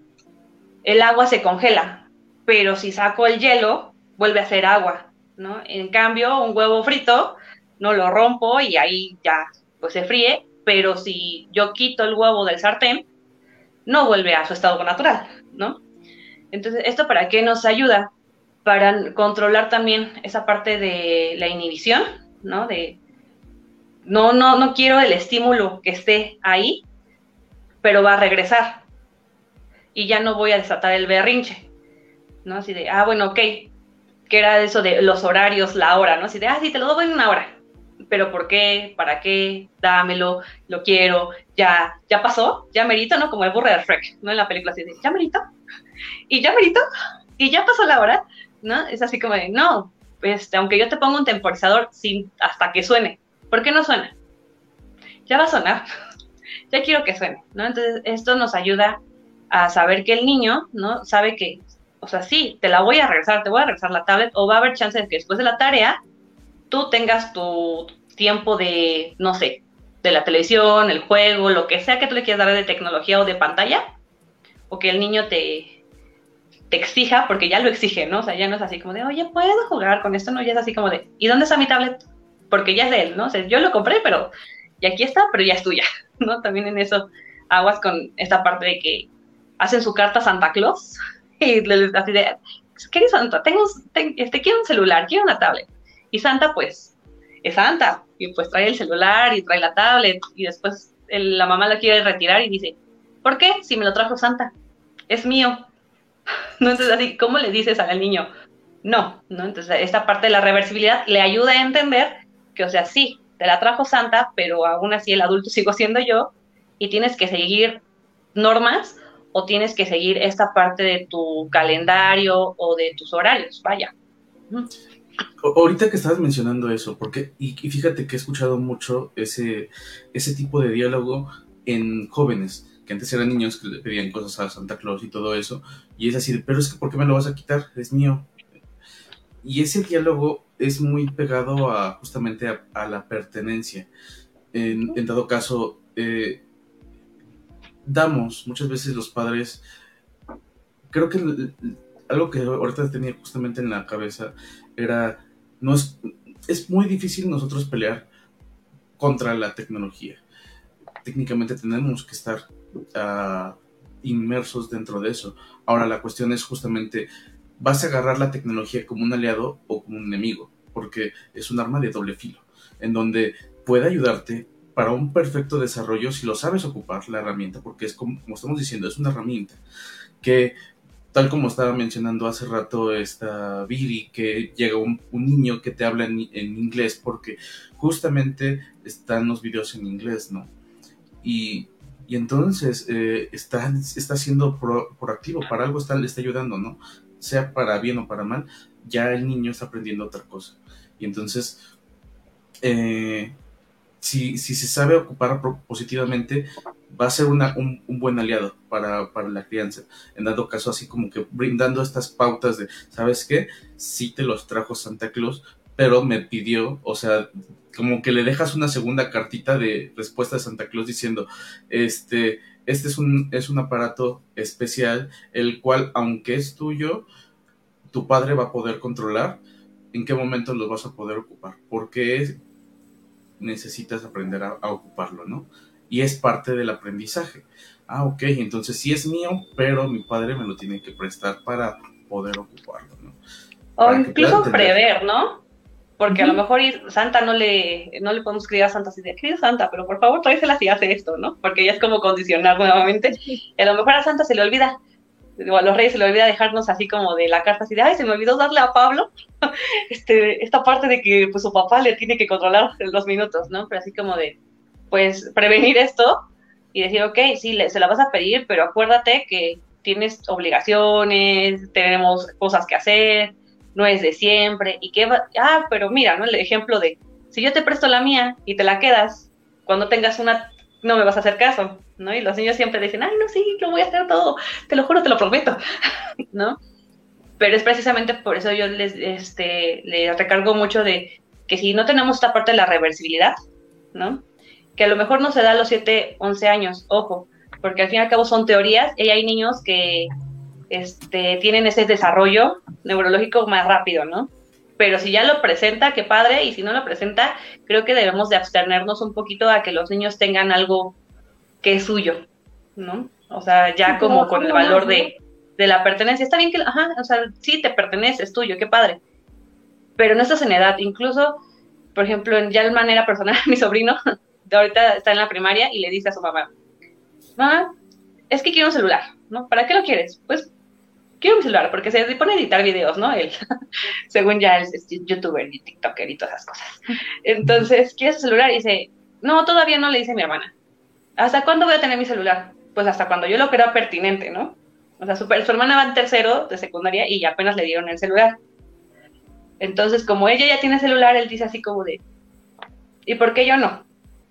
el agua se congela, pero si saco el hielo, vuelve a ser agua, ¿no? En cambio, un huevo frito, no lo rompo y ahí ya pues se fríe, pero si yo quito el huevo del sartén, no vuelve a su estado natural, ¿no? Entonces, ¿esto para qué nos ayuda? Para controlar también esa parte de la inhibición, ¿no? De, no, no, no quiero el estímulo que esté ahí, pero va a regresar. Y ya no voy a desatar el berrinche, ¿no? Así de, ah, bueno, ok, que era eso de los horarios, la hora, ¿no? Así de, ah, sí, te lo doy en una hora. Pero ¿por qué? ¿Para qué? Dámelo, lo quiero, ya, ya pasó, ya merito, ¿no? Como el burro de Shrek, ¿no? En la película así de, ya merito, y ya merito, y ya pasó la hora, ¿no? Es así como de, no, este, aunque yo te ponga un temporizador sin, hasta que suene, ¿por qué no suena? Ya va a sonar, <laughs> ya quiero que suene, ¿no? Entonces, esto nos ayuda a saber que el niño, ¿no? Sabe que o sea, sí, te la voy a regresar, te voy a regresar la tablet, o va a haber chance de que después de la tarea tú tengas tu tiempo de, no sé, de la televisión, el juego, lo que sea que tú le quieras dar de tecnología o de pantalla, o que el niño te, te exija, porque ya lo exige, ¿no? O sea, ya no es así como de, oye, ¿puedo jugar con esto? No, ya es así como de, ¿y dónde está mi tablet? Porque ya es de él, ¿no? O sea, yo lo compré, pero, y aquí está, pero ya es tuya, <laughs> ¿no? También en eso aguas con esta parte de que hacen su carta Santa Claus, <laughs> y le así de, ¿qué Santa? Tengo, este, quiero un celular, quiero una tablet. Y Santa, pues, es Santa, y pues trae el celular y trae la tablet, y después la mamá la quiere retirar y dice, ¿por qué? Si me lo trajo Santa, es mío. <laughs> Entonces, así, ¿cómo le dices al niño? No, ¿no? Entonces, esta parte de la reversibilidad le ayuda a entender que, o sea, sí, te la trajo Santa, pero aún así el adulto <laughs> sigo siendo yo, y tienes que seguir normas o tienes que seguir esta parte de tu calendario o de tus horarios, vaya. Ahorita que estabas mencionando eso, porque, y, fíjate que he escuchado mucho ese, ese tipo de diálogo en jóvenes, antes eran niños que le pedían cosas a Santa Claus y todo eso, y es así, pero es que ¿por qué me lo vas a quitar? Es mío. Y ese diálogo es muy pegado a justamente a, la pertenencia. En, en, dado caso, eh, damos muchas veces los padres, creo que algo que ahorita tenía justamente en la cabeza era, no es, es muy difícil nosotros pelear contra la tecnología. Técnicamente tenemos que estar inmersos dentro de eso. Ahora la cuestión es justamente, ¿vas a agarrar la tecnología como un aliado o como un enemigo? Porque es un arma de doble filo, en donde puede ayudarte, para un perfecto desarrollo si lo sabes ocupar la herramienta, porque es como, estamos diciendo, es una herramienta que tal como estaba mencionando hace rato esta Billy, que llega un, niño que te habla en, inglés porque justamente están los videos en inglés, ¿no? Y, entonces eh, está, está siendo proactivo, para algo está, le está ayudando, ¿no? Sea para bien o para mal, ya el niño está aprendiendo otra cosa. Y entonces, eh, si, si se sabe ocupar positivamente, va a ser una, un, buen aliado para, para, la crianza. En dado caso, así como que brindando estas pautas de, ¿sabes qué? Sí te los trajo Santa Claus, pero me pidió, o sea, como que le dejas una segunda cartita de respuesta de Santa Claus diciendo, este, este es un, es un aparato especial, el cual, aunque es tuyo, tu padre va a poder controlar en qué momento lo vas a poder ocupar, porque es, necesitas aprender a, ocuparlo, ¿no? Y es parte del aprendizaje. Ah, ok, entonces sí es mío, pero mi padre me lo tiene que prestar para poder ocuparlo, ¿no? O incluso prever, ¿no? Porque a lo mejor Santa no le, no le podemos escribir a Santa así de, querida Santa, pero por favor tráesela si hace esto, ¿no? Porque ya es como condicionar nuevamente. Y a lo mejor a Santa se le olvida a los reyes se le olvida dejarnos así como de la carta, así de, ay, se me olvidó darle a Pablo <laughs> este, esta parte de que pues su papá le tiene que controlar los minutos, ¿no? Pero así como de, pues, prevenir esto y decir, ok, sí, se la vas a pedir, pero acuérdate que tienes obligaciones, tenemos cosas que hacer, no es de siempre, y que va, ah, pero mira, ¿no? El ejemplo de, si yo te presto la mía y te la quedas, cuando tengas una no me vas a hacer caso, ¿no? Y los niños siempre dicen, ay, no, sí, lo voy a hacer todo, te lo juro, te lo prometo, <laughs> ¿no? Pero es precisamente por eso yo les, este, les recargo mucho de que si no tenemos esta parte de la reversibilidad, ¿no? Que a lo mejor no se da a los 7, 11 años, ojo, porque al fin y al cabo son teorías y hay niños que este, tienen ese desarrollo neurológico más rápido, ¿no? pero si ya lo presenta, qué padre, y si no lo presenta, creo que debemos de abstenernos un poquito a que los niños tengan algo que es suyo, ¿no? O sea, ya como con el valor de, de la pertenencia. Está bien que, ajá, o sea, sí te pertenece, es tuyo, qué padre. Pero no estás en edad. Incluso, por ejemplo, ya de manera personal, <laughs> mi sobrino de ahorita está en la primaria y le dice a su mamá, mamá, es que quiero un celular, ¿no? ¿Para qué lo quieres? Pues quiero un celular, porque se pone a editar videos, ¿no? Él, <laughs> según ya es, youtuber y tiktoker y todas esas cosas. Entonces, ¿quieres un celular? Y dice, no, todavía no le dice mi hermana. ¿Hasta cuándo voy a tener mi celular? Pues hasta cuando yo lo crea pertinente, ¿no? O sea, su, su hermana va en tercero de secundaria y apenas le dieron el celular. Entonces, como ella ya tiene celular, él dice así como de, ¿y por qué yo no?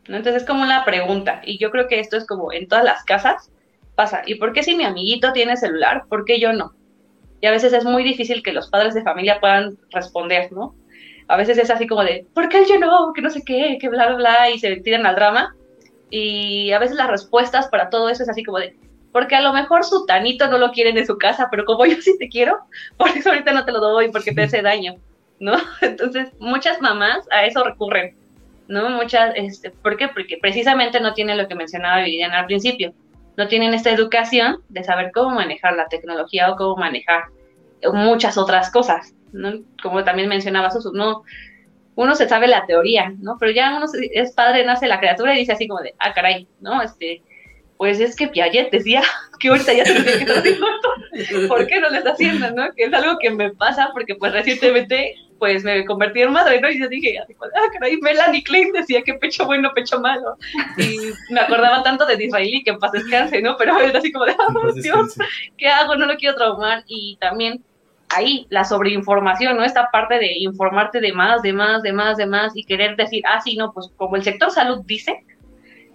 Entonces es como una pregunta. Y yo creo que esto es como en todas las casas pasa. ¿Y por qué si mi amiguito tiene celular? ¿Por qué yo no? Y a veces es muy difícil que los padres de familia puedan responder, ¿no? A veces es así como de, ¿por qué yo no? Que no sé qué, que bla, bla, bla, y se tiran al drama. Y a veces las respuestas para todo eso es así como de, porque a lo mejor su tanito no lo quiere en su casa, pero como yo sí te quiero, por eso ahorita no te lo doy porque te hace daño, ¿no? <laughs> Entonces, muchas mamás a eso recurren, ¿no? Muchas, este, ¿por qué? Porque precisamente no tienen lo que mencionaba Viviana al principio, no tienen esta educación de saber cómo manejar la tecnología o cómo manejar muchas otras cosas, ¿no? Como también mencionaba Susu, no, uno se sabe la teoría, ¿no? Pero ya uno es padre, nace la criatura y dice así como de, ah, caray, ¿no? Este, pues es que Piaget decía <laughs> que ahorita ya tiene que ¿Por qué no lo está haciendo, no? Que es algo que me pasa porque pues recientemente pues me convertí en madre, ¿no? Y yo dije, ah, caray, Melanie Klein decía que pecho bueno, pecho malo. Y me acordaba tanto de Disraeli que en paz descanse, ¿no? Pero es así como de, oh, Dios, ¿qué hago? No lo quiero traumar. Y también ahí la sobreinformación, ¿no? Esta parte de informarte de más, de más, de más, de más y querer decir, ah, sí, no, pues como el sector salud dice,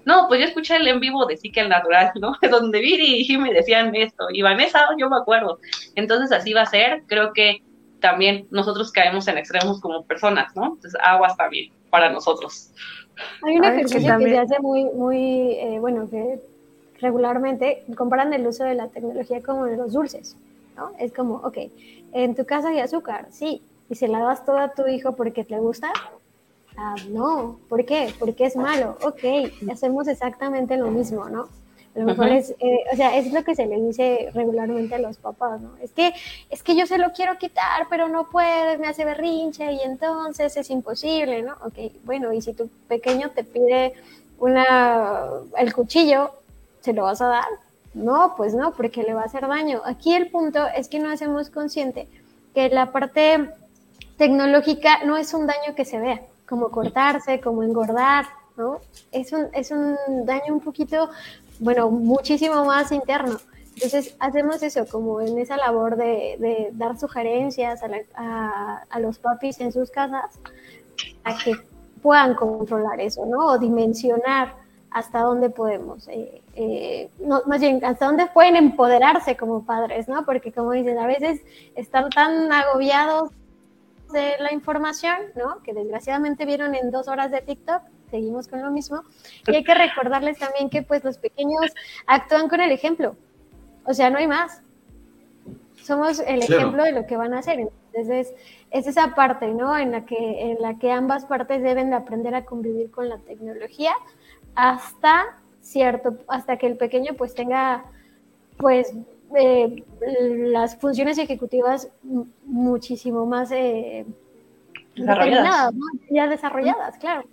no, pues yo escuché el en vivo de Psique Natural, ¿no? <laughs> Donde Viri y me decían esto, y Vanessa, yo me acuerdo. Entonces así va a ser, creo que también nosotros caemos en extremos como personas, ¿no? Entonces aguas también para nosotros. Hay una ejercicio que se hace muy, muy, eh, bueno, que regularmente comparan el uso de la tecnología como de los dulces, ¿no? Es como, ok, en tu casa hay azúcar, sí, y se la das todo a tu hijo porque te gusta, Ah, no, ¿por qué? Porque es malo. Ok, hacemos exactamente lo mismo, ¿no? A lo mejor es, eh, o sea, es lo que se le dice regularmente a los papás, ¿no? Es que, es que yo se lo quiero quitar, pero no puedes, me hace berrinche y entonces es imposible, ¿no? Ok, bueno, y si tu pequeño te pide una, el cuchillo, ¿se lo vas a dar? No, pues no, porque le va a hacer daño. Aquí el punto es que no hacemos consciente que la parte tecnológica no es un daño que se vea como cortarse, como engordar, ¿no? Es un, es un daño un poquito, bueno, muchísimo más interno. Entonces hacemos eso, como en esa labor de, dar sugerencias a, a, los papis en sus casas, a que puedan controlar eso, ¿no? O dimensionar hasta dónde podemos, eh, eh, no, más bien, hasta dónde pueden empoderarse como padres, ¿no? Porque como dicen, a veces están tan agobiados de la información, ¿no? Que desgraciadamente vieron en dos horas de TikTok, seguimos con lo mismo. Y hay que recordarles también que pues los pequeños actúan con el ejemplo. O sea, no hay más. Somos el ejemplo de lo que van a hacer. Entonces, es esa parte, ¿no? En la que, en la que ambas partes deben de aprender a convivir con la tecnología hasta cierto, hasta que el pequeño pues tenga pues eh, las funciones ejecutivas muchísimo más eh, desarrolladas, ya desarrolladas, claro.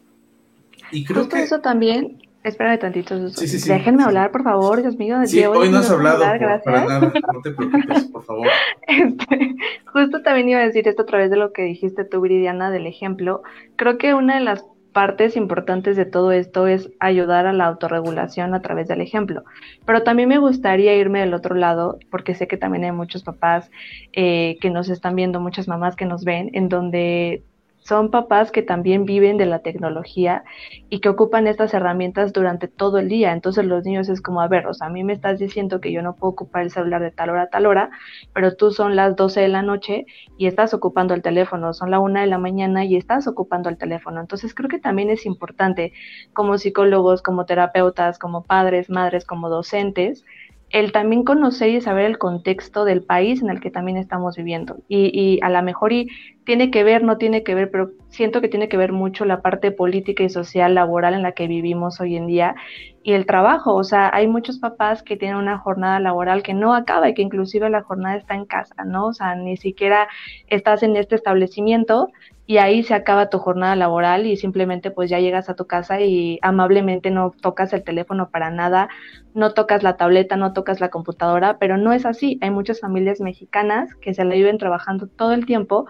Y creo que eso también, espérame tantito, déjenme hablar, por favor, Dios mío. Sí, hoy no has hablado para nada, no te preocupes, por favor. <laughs> Este, justo también iba a decir esto a través de lo que dijiste tú, Viridiana, del ejemplo. Creo que una de las partes importantes de todo esto es ayudar a la autorregulación a través del ejemplo. Pero también me gustaría irme del otro lado, porque sé que también hay muchos papás eh, que nos están viendo, muchas mamás que nos ven, en donde son papás que también viven de la tecnología y que ocupan estas herramientas durante todo el día. Entonces los niños es como, a ver, o sea, a mí me estás diciendo que yo no puedo ocupar el celular de tal hora a tal hora, pero tú son las 12 de la noche y estás ocupando el teléfono, son la una de la mañana y estás ocupando el teléfono. Entonces creo que también es importante como psicólogos, como terapeutas, como padres, madres, como docentes, el también conocer y saber el contexto del país en el que también estamos viviendo. Y, y a lo mejor y tiene que ver, no tiene que ver, pero siento que tiene que ver mucho la parte política y social, laboral en la que vivimos hoy en día y el trabajo. O sea, hay muchos papás que tienen una jornada laboral que no acaba y que inclusive la jornada está en casa, ¿no? O sea, ni siquiera estás en este establecimiento y ahí se acaba tu jornada laboral y simplemente pues ya llegas a tu casa y amablemente no tocas el teléfono para nada, no tocas la tableta, no tocas la computadora, pero no es así. Hay muchas familias mexicanas que se la viven trabajando todo el tiempo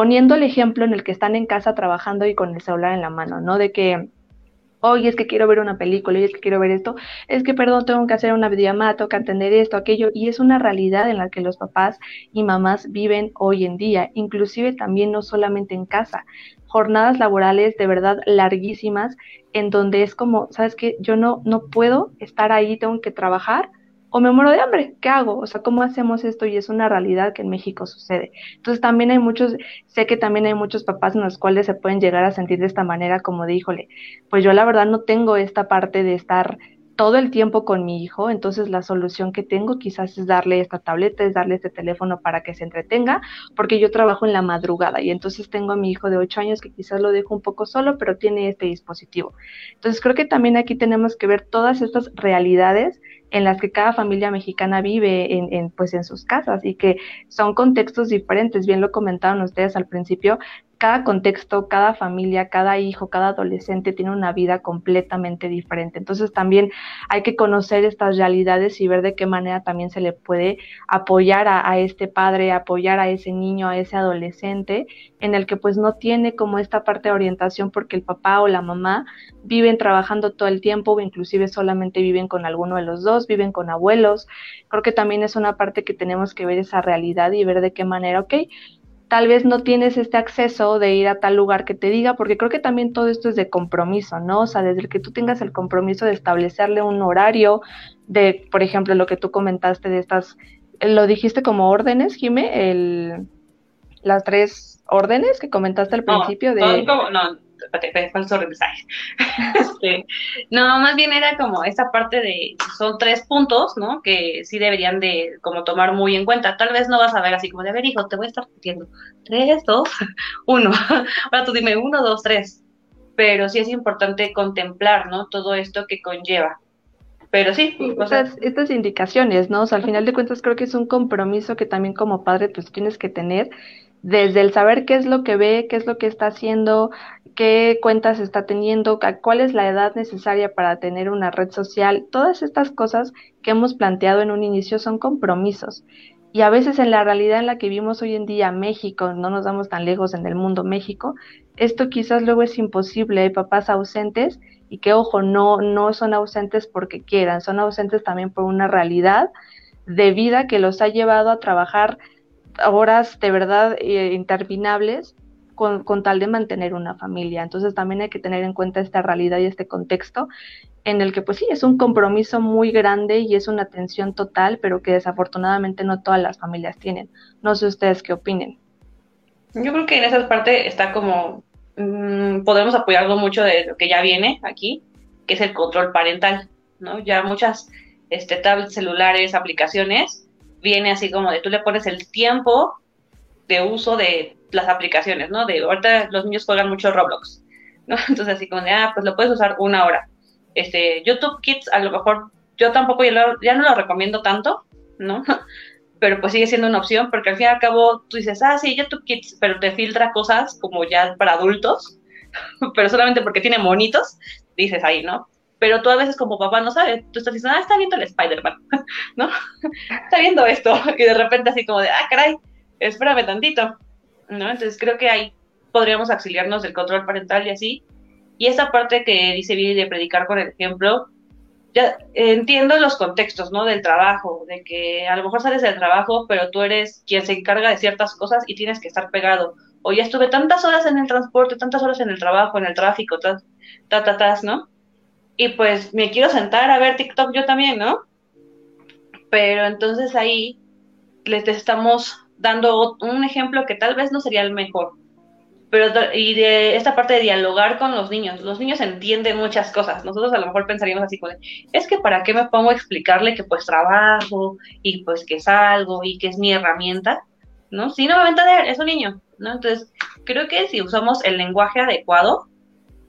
poniendo el ejemplo en el que están en casa trabajando y con el celular en la mano, ¿no? De que, oye, es que quiero ver una película, oye, es que quiero ver esto, es que, perdón, tengo que hacer una videollamada, tengo que atender esto, aquello, y es una realidad en la que los papás y mamás viven hoy en día, inclusive también no solamente en casa, jornadas laborales de verdad larguísimas, en donde es como, ¿sabes qué? Yo no, no puedo estar ahí, tengo que trabajar, o me muero de hambre, ¿qué hago? O sea, ¿cómo hacemos esto? Y es una realidad que en México sucede. Entonces también hay muchos, sé que también hay muchos papás en los cuales se pueden llegar a sentir de esta manera, como de, híjole, pues yo la verdad no tengo esta parte de estar todo el tiempo con mi hijo, entonces la solución que tengo quizás es darle esta tableta, es darle este teléfono para que se entretenga, porque yo trabajo en la madrugada y entonces tengo a mi hijo de 8 años que quizás lo dejo un poco solo, pero tiene este dispositivo. Entonces creo que también aquí tenemos que ver todas estas realidades en las que cada familia mexicana vive en, pues en sus casas y que son contextos diferentes, bien lo comentaron ustedes al principio, cada contexto, cada familia, cada hijo, cada adolescente tiene una vida completamente diferente. Entonces también hay que conocer estas realidades y ver de qué manera también se le puede apoyar a, este padre, apoyar a ese niño, a ese adolescente, en el que pues no tiene como esta parte de orientación porque el papá o la mamá viven trabajando todo el tiempo o inclusive solamente viven con alguno de los dos, viven con abuelos. Creo que también es una parte que tenemos que ver esa realidad y ver de qué manera, ok, tal vez no tienes este acceso de ir a tal lugar que te diga, porque creo que también todo esto es de compromiso, ¿no? O sea, desde que tú tengas el compromiso de establecerle un horario, de, por ejemplo, lo que tú comentaste de estas, lo dijiste como órdenes, Jime, el, las tres órdenes que comentaste al principio de... no, falso mensaje. este, no, más bien era como esta parte de, son tres puntos, ¿no? Que sí deberían de como tomar muy en cuenta. Tal vez no vas a ver así como de, a ver, hijo, te voy a estar repitiendo. Tres, dos, <laughs> uno. Ahora tú dime uno, dos, tres. Pero sí es importante contemplar, ¿no? Todo esto que conlleva. Pero sí, estas, estas indicaciones, ¿no? O sea, al final de cuentas creo que es un compromiso que también como padre pues tienes que tener desde el saber qué es lo que ve, qué es lo que está haciendo, qué cuentas está teniendo, cuál es la edad necesaria para tener una red social, todas estas cosas que hemos planteado en un inicio son compromisos. Y a veces en la realidad en la que vivimos hoy en día, México, no nos damos tan lejos en el mundo México, esto quizás luego es imposible, hay papás ausentes y que, ojo, no, no son ausentes porque quieran, son ausentes también por una realidad de vida que los ha llevado a trabajar horas de verdad eh, interminables con, con, tal de mantener una familia. Entonces también hay que tener en cuenta esta realidad y este contexto en el que pues sí, es un compromiso muy grande y es una atención total, pero que desafortunadamente no todas las familias tienen. No sé ustedes qué opinen. Yo creo que en esa parte está como, mmm, podemos apoyar algo mucho de lo que ya viene aquí, que es el control parental, ¿no? Ya muchas este, tablets, celulares, aplicaciones, viene así como de tú le pones el tiempo de uso de las aplicaciones, ¿no? De ahorita los niños juegan mucho Roblox, ¿no? <laughs> Entonces así como de, ah, pues lo puedes usar una hora. Este, YouTube Kids a lo mejor yo tampoco ya, ya no lo recomiendo tanto, ¿no? <laughs> Pero pues sigue siendo una opción porque al fin y al cabo tú dices, ah, sí, YouTube Kids, pero te filtra cosas como ya para adultos, <laughs> pero solamente porque tiene monitos, dices ahí, ¿no? Pero tú a veces como papá no sabes, tú estás diciendo, ah, está viendo el Spider-Man, <laughs> ¿no? <laughs> está viendo esto, <laughs> y de repente así como de, ah, caray, espérame tantito, ¿no? Entonces creo que ahí podríamos auxiliarnos del control parental y así. Y esa parte que dice Billy de predicar con el ejemplo, ya entiendo los contextos, ¿no? Del trabajo, de que a lo mejor sales del trabajo, pero tú eres quien se encarga de ciertas cosas y tienes que estar pegado. O ya estuve tantas horas en el transporte, tantas horas en el trabajo, en el tráfico, ta, ta, ta, ¿no? Y pues me quiero sentar a ver TikTok yo también, ¿no? Pero entonces ahí les estamos dando un ejemplo que tal vez no sería el mejor. Pero y de esta parte de dialogar con los niños, los niños entienden muchas cosas. Nosotros a lo mejor pensaríamos así como, es que para qué me pongo a explicarle que pues trabajo y pues que salgo y que es mi herramienta, ¿no? Si no me va a entender, es un niño, ¿no? Entonces, creo que si usamos el lenguaje adecuado,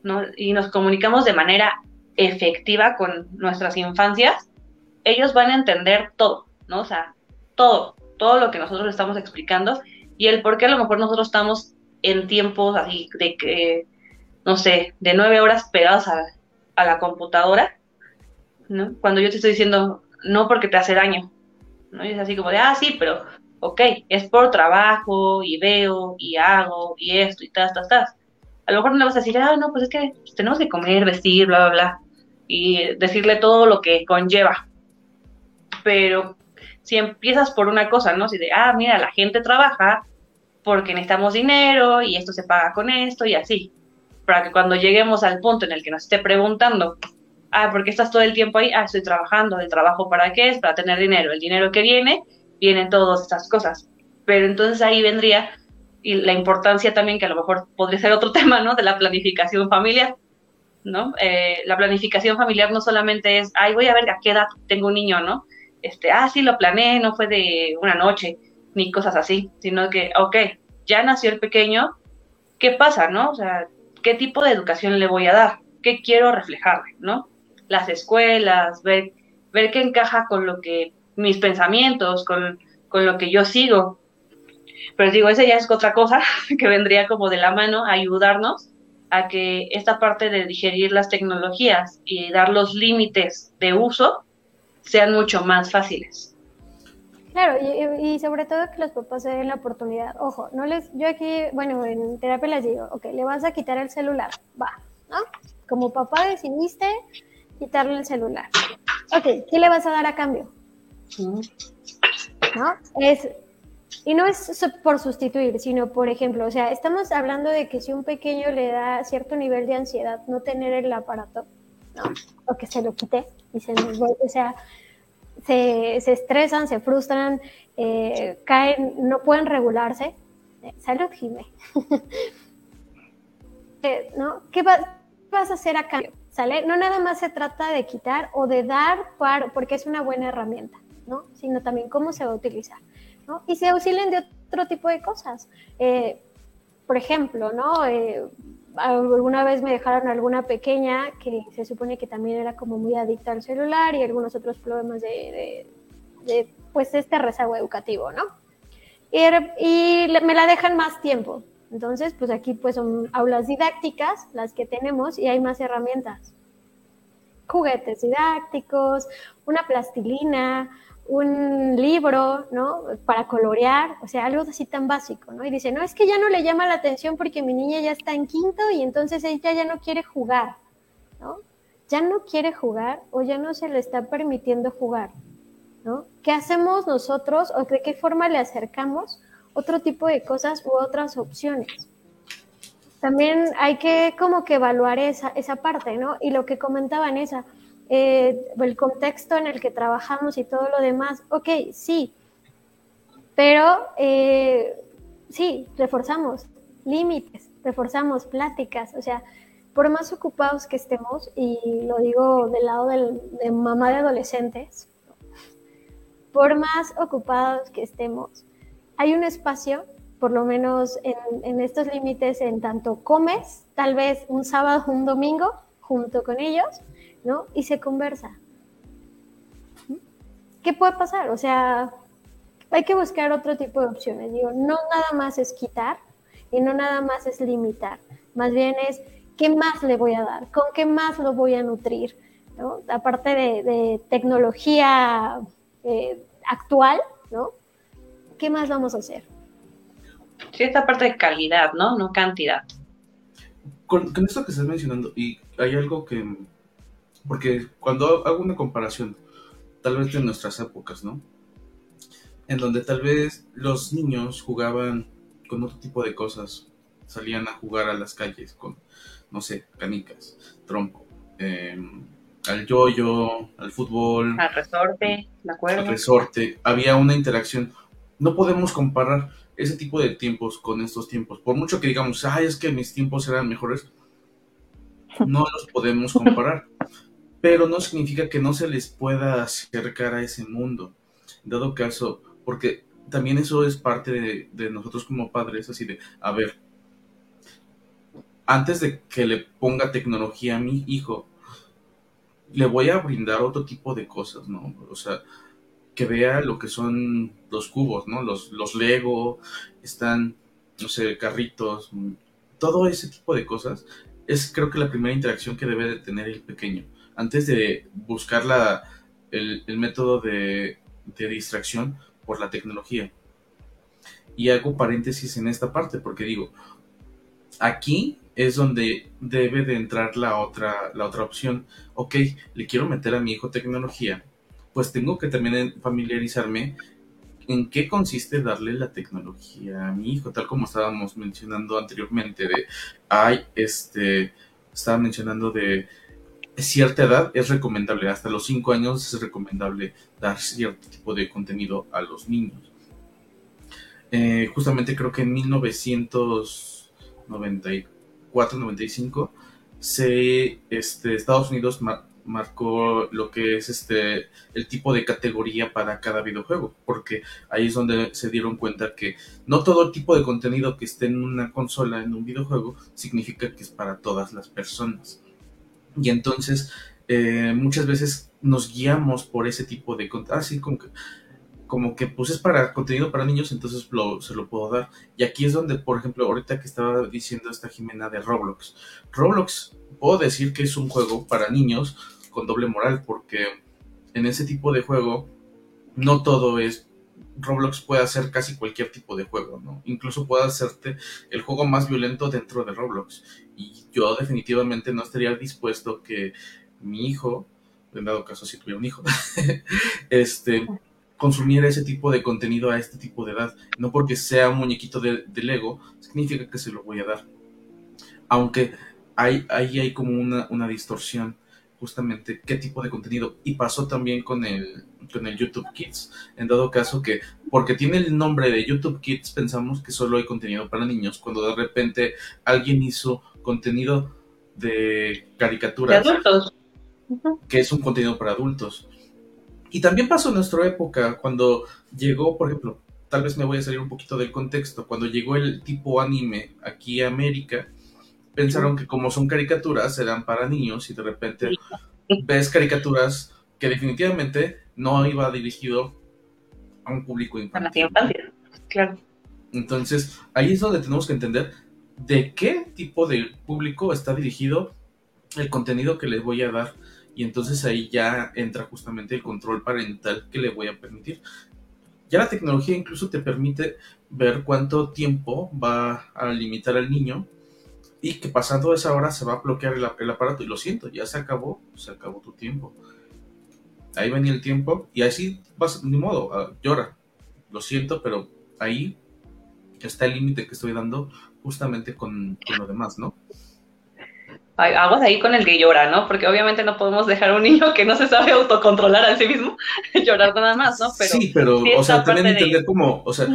¿no? Y nos comunicamos de manera efectiva con nuestras infancias, ellos van a entender todo, ¿no? O sea, todo, todo lo que nosotros estamos explicando y el por qué a lo mejor nosotros estamos en tiempos así de que, no sé, de nueve horas pegados a, a la computadora, ¿no? Cuando yo te estoy diciendo, no porque te hace daño, ¿no? Y es así como de, ah, sí, pero, ok, es por trabajo, y veo, y hago, y esto, y tas, tas, tas. A lo mejor no le vas a decir, ah, no, pues es que tenemos que comer, vestir, bla, bla, bla, y decirle todo lo que conlleva. Pero si empiezas por una cosa, ¿no? Si de, ah, mira, la gente trabaja porque necesitamos dinero y esto se paga con esto y así. Para que cuando lleguemos al punto en el que nos esté preguntando, ah, ¿por qué estás todo el tiempo ahí? Ah, estoy trabajando. ¿El trabajo para qué es? Para tener dinero. El dinero que viene, vienen todas estas cosas. Pero entonces ahí vendría y la importancia también, que a lo mejor podría ser otro <laughs> tema, ¿no? De la planificación familiar, ¿no? Eh, la planificación familiar no solamente es, ay, voy a ver a qué edad tengo un niño, ¿no? Este, ah, sí, lo planeé, no fue de una noche, ni cosas así, sino que, ok, ya nació el pequeño, ¿qué pasa, no? O sea, ¿qué tipo de educación le voy a dar? ¿Qué quiero reflejarle, no? Las escuelas, ver, ver qué encaja con lo que, mis pensamientos, con, con lo que yo sigo. Pero digo, esa ya es otra cosa <laughs> que vendría como de la mano a ayudarnos a que esta parte de digerir las tecnologías y dar los límites de uso sean mucho más fáciles. Claro, y, sobre todo que los papás se den la oportunidad. Ojo, no les, yo aquí, bueno, en terapia les digo, ok, le vas a quitar el celular, va, ¿no? Como papá decidiste quitarle el celular. Ok, ¿qué le vas a dar a cambio? ¿No? Es, y no es por sustituir, sino por ejemplo, o sea, estamos hablando de que si un pequeño le da cierto nivel de ansiedad no tener el aparato, ¿no? O que se lo quite y se o sea, se, estresan, se frustran, eh, caen, no pueden regularse. Eh, salud, Jimé. <laughs> Eh, ¿no? ¿Qué vas a hacer a cambio? ¿Sale? No nada más se trata de quitar o de dar porque es una buena herramienta, ¿no? Sino también cómo se va a utilizar, Y se auxilien de otro tipo de cosas. por ejemplo, ¿no? alguna vez me dejaron alguna pequeña que se supone que también era como muy adicta al celular y algunos otros problemas de, pues este rezago educativo, ¿no? Y, me la dejan más tiempo. Entonces, pues aquí pues son aulas didácticas las que tenemos y hay más herramientas. Juguetes didácticos, una plastilina, un libro, ¿no? Para colorear, o sea, algo así tan básico, ¿no? Y dice, no, es que ya no le llama la atención porque mi niña ya está en quinto y entonces ella ya no quiere jugar, ¿no? Ya no quiere jugar o ya no se le está permitiendo jugar, ¿no? ¿Qué hacemos nosotros o de qué forma le acercamos otro tipo de cosas u otras opciones? También hay que como que evaluar esa, esa parte, ¿no? Y lo que comentaban esa, eh, el contexto en el que trabajamos y todo lo demás, ok, sí, pero eh, sí, reforzamos límites, reforzamos pláticas, o sea, por más ocupados que estemos, y lo digo del lado de mamá de adolescentes, por más ocupados que estemos, hay un espacio, por lo menos en, estos límites, en tanto comes, tal vez un sábado, un domingo, junto con ellos, ¿no? Y se conversa. ¿Qué puede pasar? O sea, hay que buscar otro tipo de opciones. Digo, no nada más es quitar y no nada más es limitar. Más bien es, ¿qué más le voy a dar? ¿Con qué más lo voy a nutrir? ¿no? Aparte de, tecnología eh, actual, ¿no? ¿Qué más vamos a hacer? Sí, esta parte de calidad, ¿no? No cantidad. Con, con esto que estás mencionando, y hay algo que porque cuando hago una comparación, tal vez de nuestras épocas, ¿no? En donde tal vez los niños jugaban con otro tipo de cosas, salían a jugar a las calles con, no sé, canicas, trompo, em, al yoyo, al fútbol. Al resorte, ¿de acuerdo? Al resorte, había una interacción. No podemos comparar ese tipo de tiempos con estos tiempos. Por mucho que digamos, ay, es que mis tiempos eran mejores, <laughs> no los podemos comparar pero no significa que no se les pueda acercar a ese mundo. Dado caso, porque también eso es parte de, de nosotros como padres, así de, a ver, antes de que le ponga tecnología a mi hijo, le voy a brindar otro tipo de cosas, ¿no? O sea, que vea lo que son los cubos, ¿no? Los, los Lego, están, no sé, carritos, todo ese tipo de cosas. Es creo que la primera interacción que debe de tener el pequeño. Antes de buscar la, el, método de, de distracción por la tecnología. Y hago paréntesis en esta parte porque digo, aquí es donde debe de entrar la otra, la otra opción. Ok, le quiero meter a mi hijo tecnología, pues tengo que también familiarizarme en qué consiste darle la tecnología a mi hijo, tal como estábamos mencionando anteriormente, de, ay, este, estaba mencionando de cierta edad es recomendable, hasta los 5 años es recomendable dar cierto tipo de contenido a los niños. Eh, justamente creo que en 1994-95 se, este, Estados Unidos marcó lo que es este el tipo de categoría para cada videojuego, porque ahí es donde se dieron cuenta que no todo tipo de contenido que esté en una consola, en un videojuego, significa que es para todas las personas. Y entonces eh, muchas veces nos guiamos por ese tipo de contenido, así como que como que pues es para contenido para niños, entonces se lo puedo dar. Y aquí es donde, por ejemplo, ahorita que estaba diciendo esta Jimena de Roblox. Roblox, puedo decir que es un juego para niños con doble moral, porque en ese tipo de juego no todo es Roblox puede hacer casi cualquier tipo de juego, ¿no? Incluso puede hacerte el juego más violento dentro de Roblox. Y yo definitivamente no estaría dispuesto que mi hijo, en dado caso si tuviera un hijo, <laughs> este, consumiera ese tipo de contenido a este tipo de edad. No porque sea un muñequito de, Lego, significa que se lo voy a dar. Aunque ahí hay, hay como una, una distorsión justamente qué tipo de contenido. Y pasó también con el, con el YouTube Kids. En dado caso que, porque tiene el nombre de YouTube Kids, pensamos que solo hay contenido para niños, cuando de repente alguien hizo contenido de caricaturas. De adultos. Que es un contenido para adultos. Y también pasó en nuestra época, cuando llegó, por ejemplo, tal vez me voy a salir un poquito del contexto, cuando llegó el tipo anime aquí a América, pensaron que como son caricaturas eran para niños y de repente ves caricaturas que definitivamente no iba dirigido a un público infantil. claro. Entonces, ahí es donde tenemos que entender de qué tipo de público está dirigido el contenido que les voy a dar y entonces ahí ya entra justamente el control parental que le voy a permitir. Ya la tecnología incluso te permite ver cuánto tiempo va a limitar al niño y que pasando esa hora se va a bloquear el, aparato y lo siento, ya se acabó, se acabó tu tiempo. Ahí venía el tiempo y así vas, ni modo, ah, llora. Lo siento, pero ahí está el límite que estoy dando justamente con, con lo demás, ¿no? Aguas ahí con el que llora, ¿no? Porque obviamente no podemos dejar a un niño que no se sabe autocontrolar a sí mismo <laughs> llorar nada más, ¿no? Pero sí, pero, o sea, también entender como, o sea...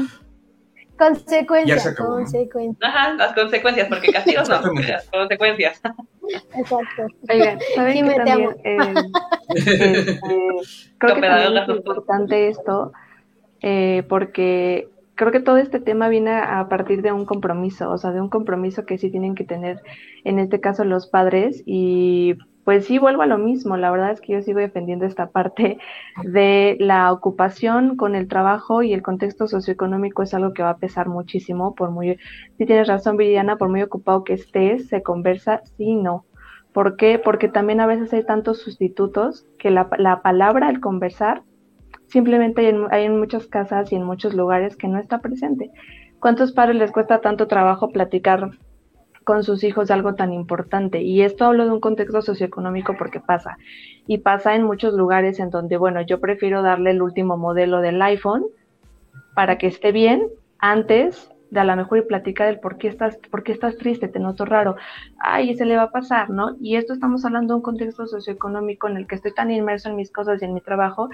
Consecuencias, consecuencias. Ajá, las consecuencias, porque castigos no, las consecuencias. Exacto. Oigan, ¿saben que también, eh, este, creo que también es importante esto, eh, porque creo que todo este tema viene a partir de un compromiso, o sea, de un compromiso que sí tienen que tener, en este caso, los padres. Y pues sí, vuelvo a lo mismo. La verdad es que yo sigo defendiendo esta <laughs> parte de la ocupación con el trabajo y el contexto socioeconómico es algo que va a pesar muchísimo. Por muy, si tienes razón, Viviana, por muy ocupado que estés, se conversa sí no. ¿Por qué? Porque también a veces hay tantos sustitutos que la, la palabra, el conversar, Simplemente hay en, muchas casas y en muchos lugares que no está presente. ¿Cuántos padres les cuesta tanto trabajo platicar con sus hijos algo tan importante? Y esto hablo de un contexto socioeconómico porque pasa. Y pasa en muchos lugares en donde, bueno, yo prefiero darle el último modelo del iPhone para que esté bien antes de a lo mejor y platica del por qué estás, por qué estás triste, te noto raro, ay, se le va a pasar, ¿no? Y esto estamos hablando de un contexto socioeconómico en el que estoy tan inmerso en mis cosas y en mi trabajo,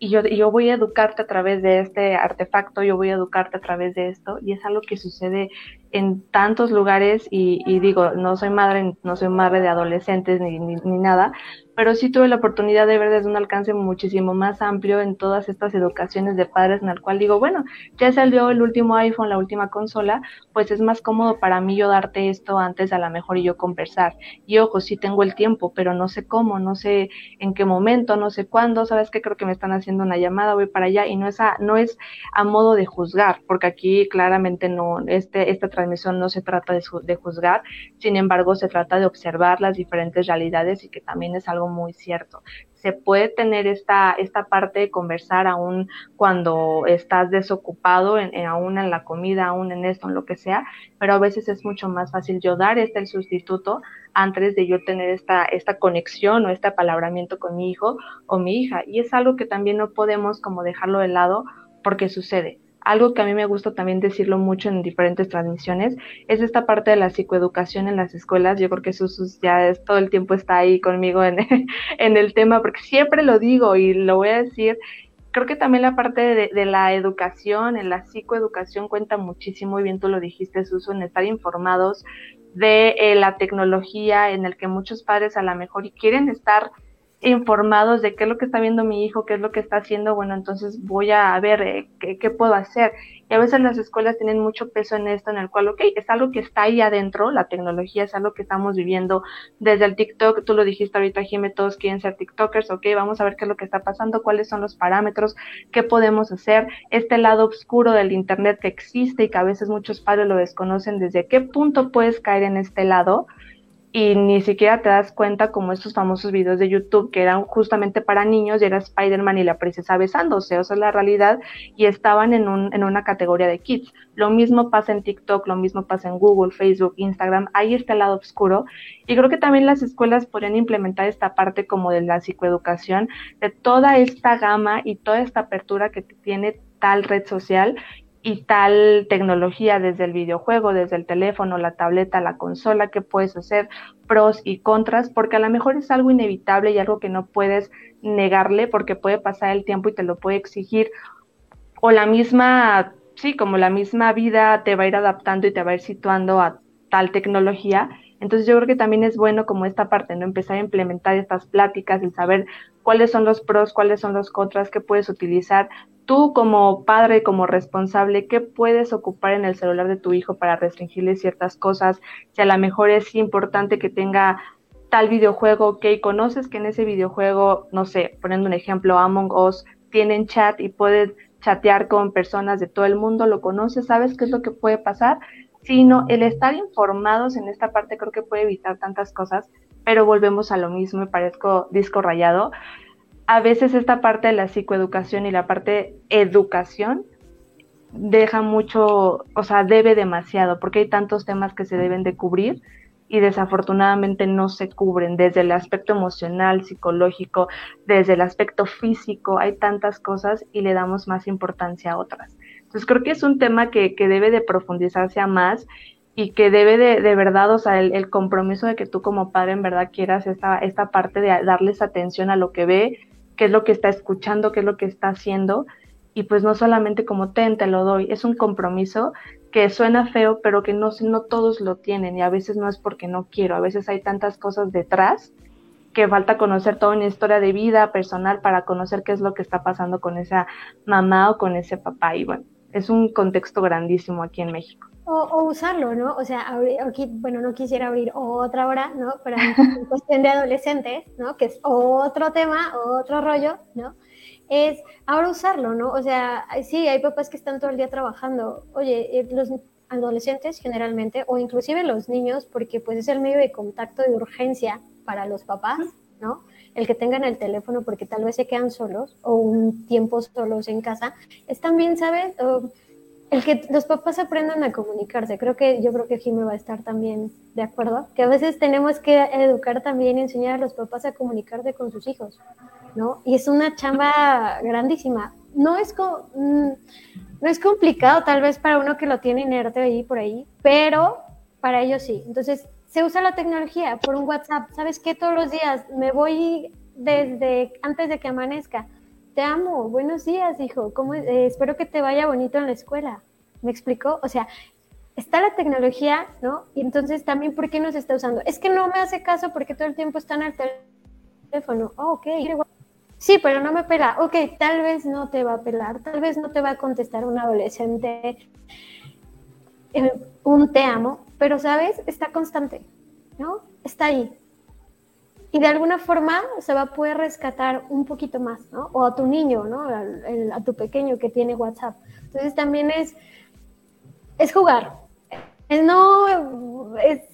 y yo, yo voy a educarte a través de este artefacto, yo voy a educarte a través de esto, y es algo que sucede en tantos lugares, y, digo, no soy madre, no soy madre de adolescentes ni, ni nada, pero sí tuve la oportunidad de ver desde un alcance muchísimo más amplio en todas estas educaciones de padres en el cual digo, bueno, ya salió el último iPhone, la última consola, pues es más cómodo para mí yo darte esto antes a lo mejor y yo conversar. Y ojo, sí tengo el tiempo, pero no sé cómo, no sé en qué momento, no sé cuándo, sabes que creo que me están haciendo una llamada, voy para allá y no es a, no es a modo de juzgar, porque aquí claramente no, este, esta transmisión no se trata de, de juzgar, sin embargo se trata de observar las diferentes realidades y que también es algo muy cierto. Se puede tener esta, esta parte de conversar aún cuando estás desocupado, en, aún en la comida, aún en esto, en lo que sea, pero a veces es mucho más fácil yo dar este el sustituto antes de yo tener esta, esta conexión o este apalabramiento con mi hijo o mi hija. Y es algo que también no podemos como dejarlo de lado porque sucede algo que a mí me gusta también decirlo mucho en diferentes transmisiones es esta parte de la psicoeducación en las escuelas. Yo creo que Susus ya todo el tiempo está ahí conmigo <laughs> en, el tema, porque siempre lo digo y lo voy a decir. Creo que también la parte de, la educación, en la psicoeducación cuenta muchísimo, y bien tú lo dijiste, Susu, en estar informados de eh, la tecnología, en el que muchos padres a lo mejor quieren estar informados de qué es lo que está viendo mi hijo, qué es lo que está haciendo, bueno, entonces voy a ver eh, qué, puedo hacer. Y a veces las escuelas tienen mucho peso en esto, en el cual, ok, es algo que está ahí adentro, la tecnología es algo que estamos viviendo desde el TikTok, tú lo dijiste ahorita, Jimé, todos quieren ser TikTokers, ok, vamos a ver qué es lo que está pasando, cuáles son los parámetros, qué podemos hacer, este lado oscuro del Internet que existe y que a veces muchos padres lo desconocen, desde qué punto puedes caer en este lado y ni siquiera te das cuenta como estos famosos videos de YouTube que eran justamente para niños y era Spider-Man y la princesa besándose, o sea, es la realidad y estaban en, un, en una categoría de kids. Lo mismo pasa en TikTok, lo mismo pasa en Google, Facebook, Instagram, ahí está el lado oscuro. Y creo que también las escuelas podrían implementar esta parte como de la psicoeducación, de toda esta gama y toda esta apertura que tiene tal red social y tal tecnología desde el videojuego, desde el teléfono, la tableta, la consola, que puedes hacer pros y contras, porque a lo mejor es algo inevitable y algo que no puedes negarle porque puede pasar el tiempo y te lo puede exigir o la misma, sí, como la misma vida te va a ir adaptando y te va a ir situando a tal tecnología. Entonces yo creo que también es bueno como esta parte, ¿no? Empezar a implementar estas pláticas, el saber cuáles son los pros, cuáles son los contras que puedes utilizar. Tú como padre, como responsable, ¿qué puedes ocupar en el celular de tu hijo para restringirle ciertas cosas? Si a lo mejor es importante que tenga tal videojuego, ok, conoces que en ese videojuego, no sé, poniendo un ejemplo, Among Us, tienen chat y puedes chatear con personas de todo el mundo, lo conoces, sabes qué es lo que puede pasar, sino el estar informados en esta parte creo que puede evitar tantas cosas, pero volvemos a lo mismo, me parezco disco rayado a veces esta parte de la psicoeducación y la parte educación deja mucho, o sea, debe demasiado, porque hay tantos temas que se deben de cubrir y desafortunadamente no se cubren desde el aspecto emocional, psicológico, desde el aspecto físico, hay tantas cosas y le damos más importancia a otras. Entonces creo que es un tema que, que debe de profundizarse a más y que debe de, de verdad, o sea, el, compromiso de que tú como padre en verdad quieras esta, esta parte de darles atención a lo que ve, qué es lo que está escuchando, qué es lo que está haciendo, y pues no solamente como ten, te lo doy, es un compromiso que suena feo, pero que no, no todos lo tienen, y a veces no es porque no quiero, a veces hay tantas cosas detrás que falta conocer toda una historia de vida personal para conocer qué es lo que está pasando con esa mamá o con ese papá, y bueno, es un contexto grandísimo aquí en México. O, usarlo, ¿no? O sea, aquí, bueno, no quisiera abrir otra hora, ¿no? Pero en <laughs> cuestión de adolescentes, ¿no? Que es otro tema, otro rollo, ¿no? Es ahora usarlo, ¿no? O sea, sí, hay papás que están todo el día trabajando. Oye, eh, los adolescentes generalmente, o inclusive los niños, porque pues es el medio de contacto de urgencia para los papás, ¿no? El que tengan el teléfono porque tal vez se quedan solos o un tiempo solos en casa, es también, ¿sabes? El que los papás aprendan a comunicarse. Creo que yo creo que Jimmy va a estar también de acuerdo, que a veces tenemos que educar también y enseñar a los papás a comunicarse con sus hijos, ¿no? Y es una chamba grandísima. No es, mm, no es complicado tal vez para uno que lo tiene inerte ahí por ahí, pero para ellos sí. Entonces, se usa la tecnología por un WhatsApp. ¿Sabes qué? Todos los días me voy desde antes de que amanezca te amo, buenos días, hijo, ¿Cómo, eh, espero que te vaya bonito en la escuela. ¿Me explicó? O sea, está la tecnología, ¿no? Y entonces también, ¿por qué no se está usando? Es que no me hace caso porque todo el tiempo están al teléfono. Oh, ok. Sí, pero no me pela. Ok, tal vez no te va a pelar, tal vez no te va a contestar un adolescente eh, un te amo, pero sabes, está constante, ¿no? Está ahí. Y de alguna forma se va a poder rescatar un poquito más, ¿no? O a tu niño, ¿no? A, tu pequeño que tiene WhatsApp. Entonces también es, es jugar. no,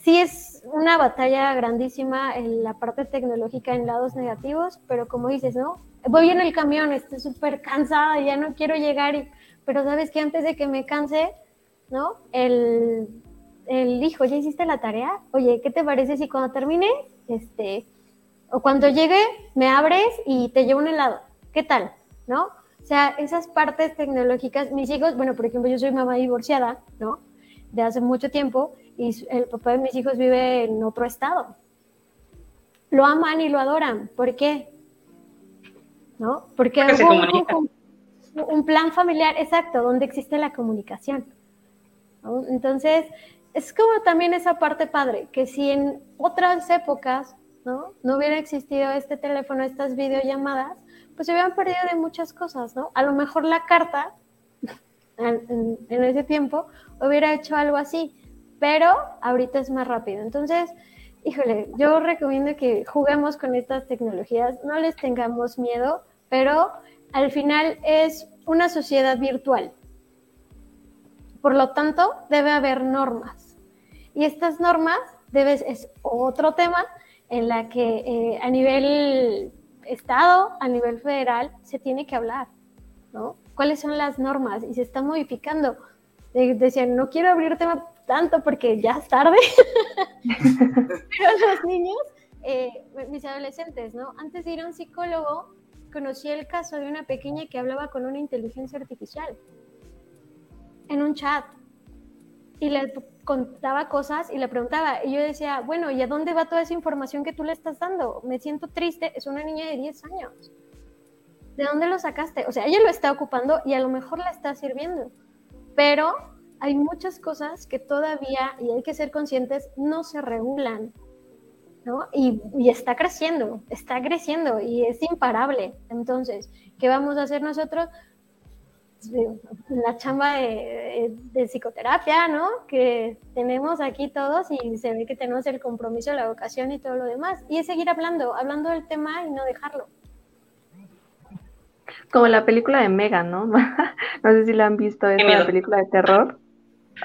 sí es una batalla grandísima en la parte tecnológica en lados negativos, pero como dices, ¿no? Voy en el camión, estoy súper cansada, ya no quiero llegar, pero sabes que antes de que me canse, ¿no? El, el hijo, ¿ya hiciste la tarea? Oye, ¿qué te parece si cuando termine, este, o cuando llegue, me abres y te llevo un helado? ¿Qué tal? ¿No? O sea, esas partes tecnológicas, mis hijos, bueno, por ejemplo, yo soy mamá divorciada, ¿no? De hace mucho tiempo y el papá de mis hijos vive en otro estado. Lo aman y lo adoran. ¿Por qué? ¿No? Porque, un, un, plan familiar, exacto, donde existe la comunicación. Entonces, es como también esa parte padre, que si en otras épocas ¿no? no hubiera existido este teléfono, estas videollamadas, pues se hubieran perdido de muchas cosas, ¿no? A lo mejor la carta <laughs> en, ese tiempo hubiera hecho algo así, pero ahorita es más rápido. Entonces, híjole, yo recomiendo que juguemos con estas tecnologías, no les tengamos miedo, pero al final es una sociedad virtual, por lo tanto, debe haber normas. Y estas normas debes, es otro tema en la que eh, a nivel Estado, a nivel federal, se tiene que hablar, ¿no? ¿Cuáles son las normas? Y se está modificando. decían, no quiero abrir tema tanto porque ya es tarde, <laughs> pero los niños, eh, mis adolescentes, ¿no? Antes de ir a un psicólogo, conocí el caso de una pequeña que hablaba con una inteligencia artificial en un chat y le contaba cosas y le preguntaba. Y yo decía, bueno, ¿y a dónde va toda esa información que tú le estás dando? Me siento triste, es una niña de 10 años. ¿De dónde lo sacaste? O sea, ella lo está ocupando y a lo mejor la está sirviendo. Pero hay muchas cosas que todavía, y hay que ser conscientes, no se regulan. ¿no? Y, y está creciendo, está creciendo y es imparable. Entonces, ¿qué vamos a hacer nosotros? La chamba de, psicoterapia, ¿no? Que tenemos aquí todos y se ve que tenemos el compromiso, la vocación y todo lo demás. Y es seguir hablando, hablando del tema y no dejarlo. Como la película de Megan, ¿no? <laughs> no sé si la han visto, es la película de terror.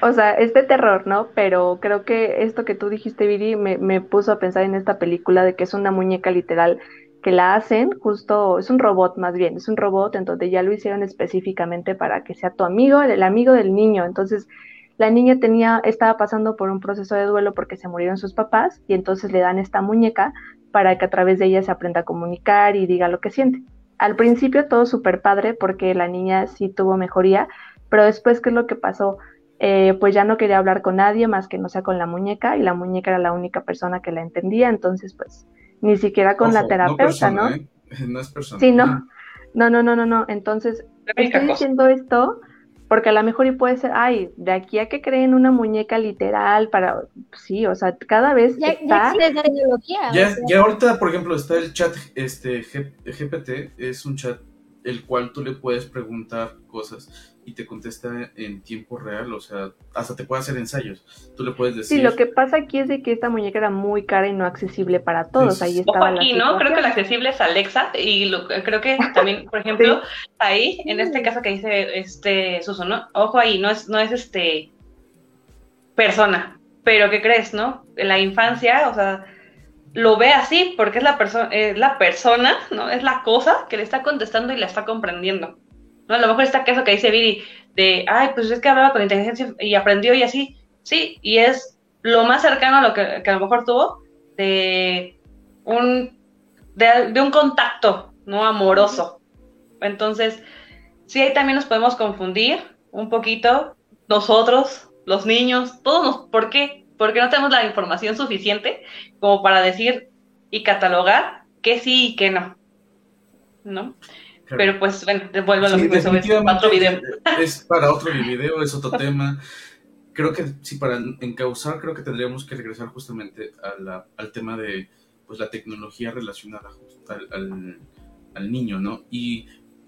O sea, es de terror, ¿no? Pero creo que esto que tú dijiste, Viri, me, me puso a pensar en esta película de que es una muñeca literal que la hacen, justo, es un robot más bien, es un robot en donde ya lo hicieron específicamente para que sea tu amigo, el amigo del niño. Entonces, la niña tenía, estaba pasando por un proceso de duelo porque se murieron sus papás y entonces le dan esta muñeca para que a través de ella se aprenda a comunicar y diga lo que siente. Al principio todo súper padre porque la niña sí tuvo mejoría, pero después, ¿qué es lo que pasó? Eh, pues ya no quería hablar con nadie más que no sea con la muñeca y la muñeca era la única persona que la entendía, entonces pues ni siquiera con la terapeuta, ¿no? ¿eh? No es personal. Sí, no. No, no, no, no, no. Entonces, estoy diciendo esto porque a lo mejor y puede ser, ay, de aquí a que creen una muñeca literal para, sí, o sea, cada vez ya, está... Ya, ya, ya, ahorita, por ejemplo, está el chat, este, GPT, es un chat el cual tú le puedes preguntar cosas y te contesta en tiempo real, o sea, hasta te puede hacer ensayos. Tú le puedes decir. Sí, lo que pasa aquí es de que esta muñeca era muy cara y no accesible para todos. ahí estaba aquí, ¿no? Creo que la accesible es Alexa y lo, creo que también, por <laughs> ejemplo, ahí, en este caso que dice este Suso, ¿no? Ojo ahí, no es, no es este persona, pero ¿qué crees, no? En la infancia, o sea, lo ve así porque es la persona, es la persona, ¿no? Es la cosa que le está contestando y la está comprendiendo. ¿No? A lo mejor está caso que dice Viri de, ay, pues es que hablaba con inteligencia y aprendió y así. Sí, y es lo más cercano a lo que, a lo mejor tuvo de un, de, un contacto, ¿no? Amoroso. Entonces, sí, ahí también nos podemos confundir un poquito, nosotros, los niños, todos nos, ¿por qué? Porque no tenemos la información suficiente como para decir y catalogar qué sí y qué no. ¿No? Pero pues, bueno, vuelvo a lo mismo, otro video. <laughs> Es para otro video, es otro <laughs> tema. Creo que sí, para encauzar, creo que tendríamos que regresar justamente a la, al tema de, pues la tecnología relacionada al, al, niño, ¿no? Y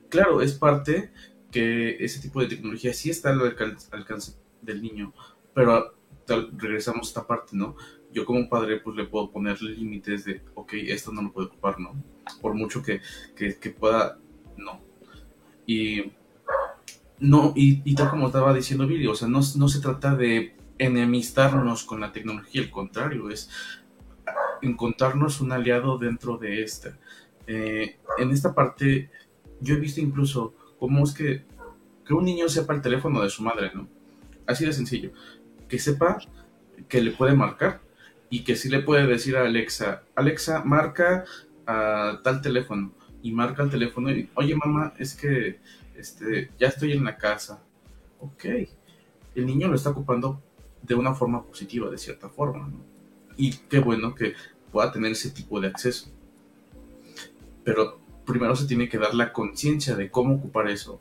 claro, es parte que ese tipo de tecnología sí está al alcance del niño, pero regresamos a esta parte, ¿no? Yo como padre pues le puedo poner límites de, ok, esto no lo puedo ocupar, ¿no? Por mucho que, que, que pueda, no. Y no, y, tal como estaba diciendo Billy, o sea, no, no se trata de enemistarnos con la tecnología, al contrario, es encontrarnos un aliado dentro de esta. Eh, en esta parte, yo he visto incluso cómo es que, que un niño sepa el teléfono de su madre, ¿no? Así de sencillo. Que sepa que le puede marcar y que sí le puede decir a Alexa, Alexa, marca a tal teléfono y marca el teléfono y, oye mamá, es que este, ya estoy en la casa. Ok, el niño lo está ocupando de una forma positiva, de cierta forma. Y qué bueno que pueda tener ese tipo de acceso. Pero primero se tiene que dar la conciencia de cómo ocupar eso,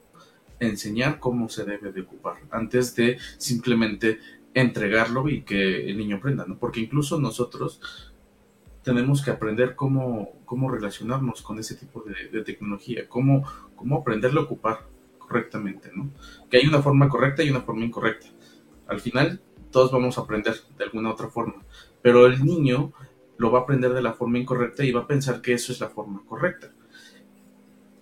enseñar cómo se debe de ocupar, antes de simplemente entregarlo y que el niño aprenda, ¿no? Porque incluso nosotros tenemos que aprender cómo, cómo relacionarnos con ese tipo de, tecnología, cómo, cómo aprenderlo a ocupar correctamente, ¿no? Que hay una forma correcta y una forma incorrecta. Al final, todos vamos a aprender de alguna otra forma, pero el niño lo va a aprender de la forma incorrecta y va a pensar que eso es la forma correcta.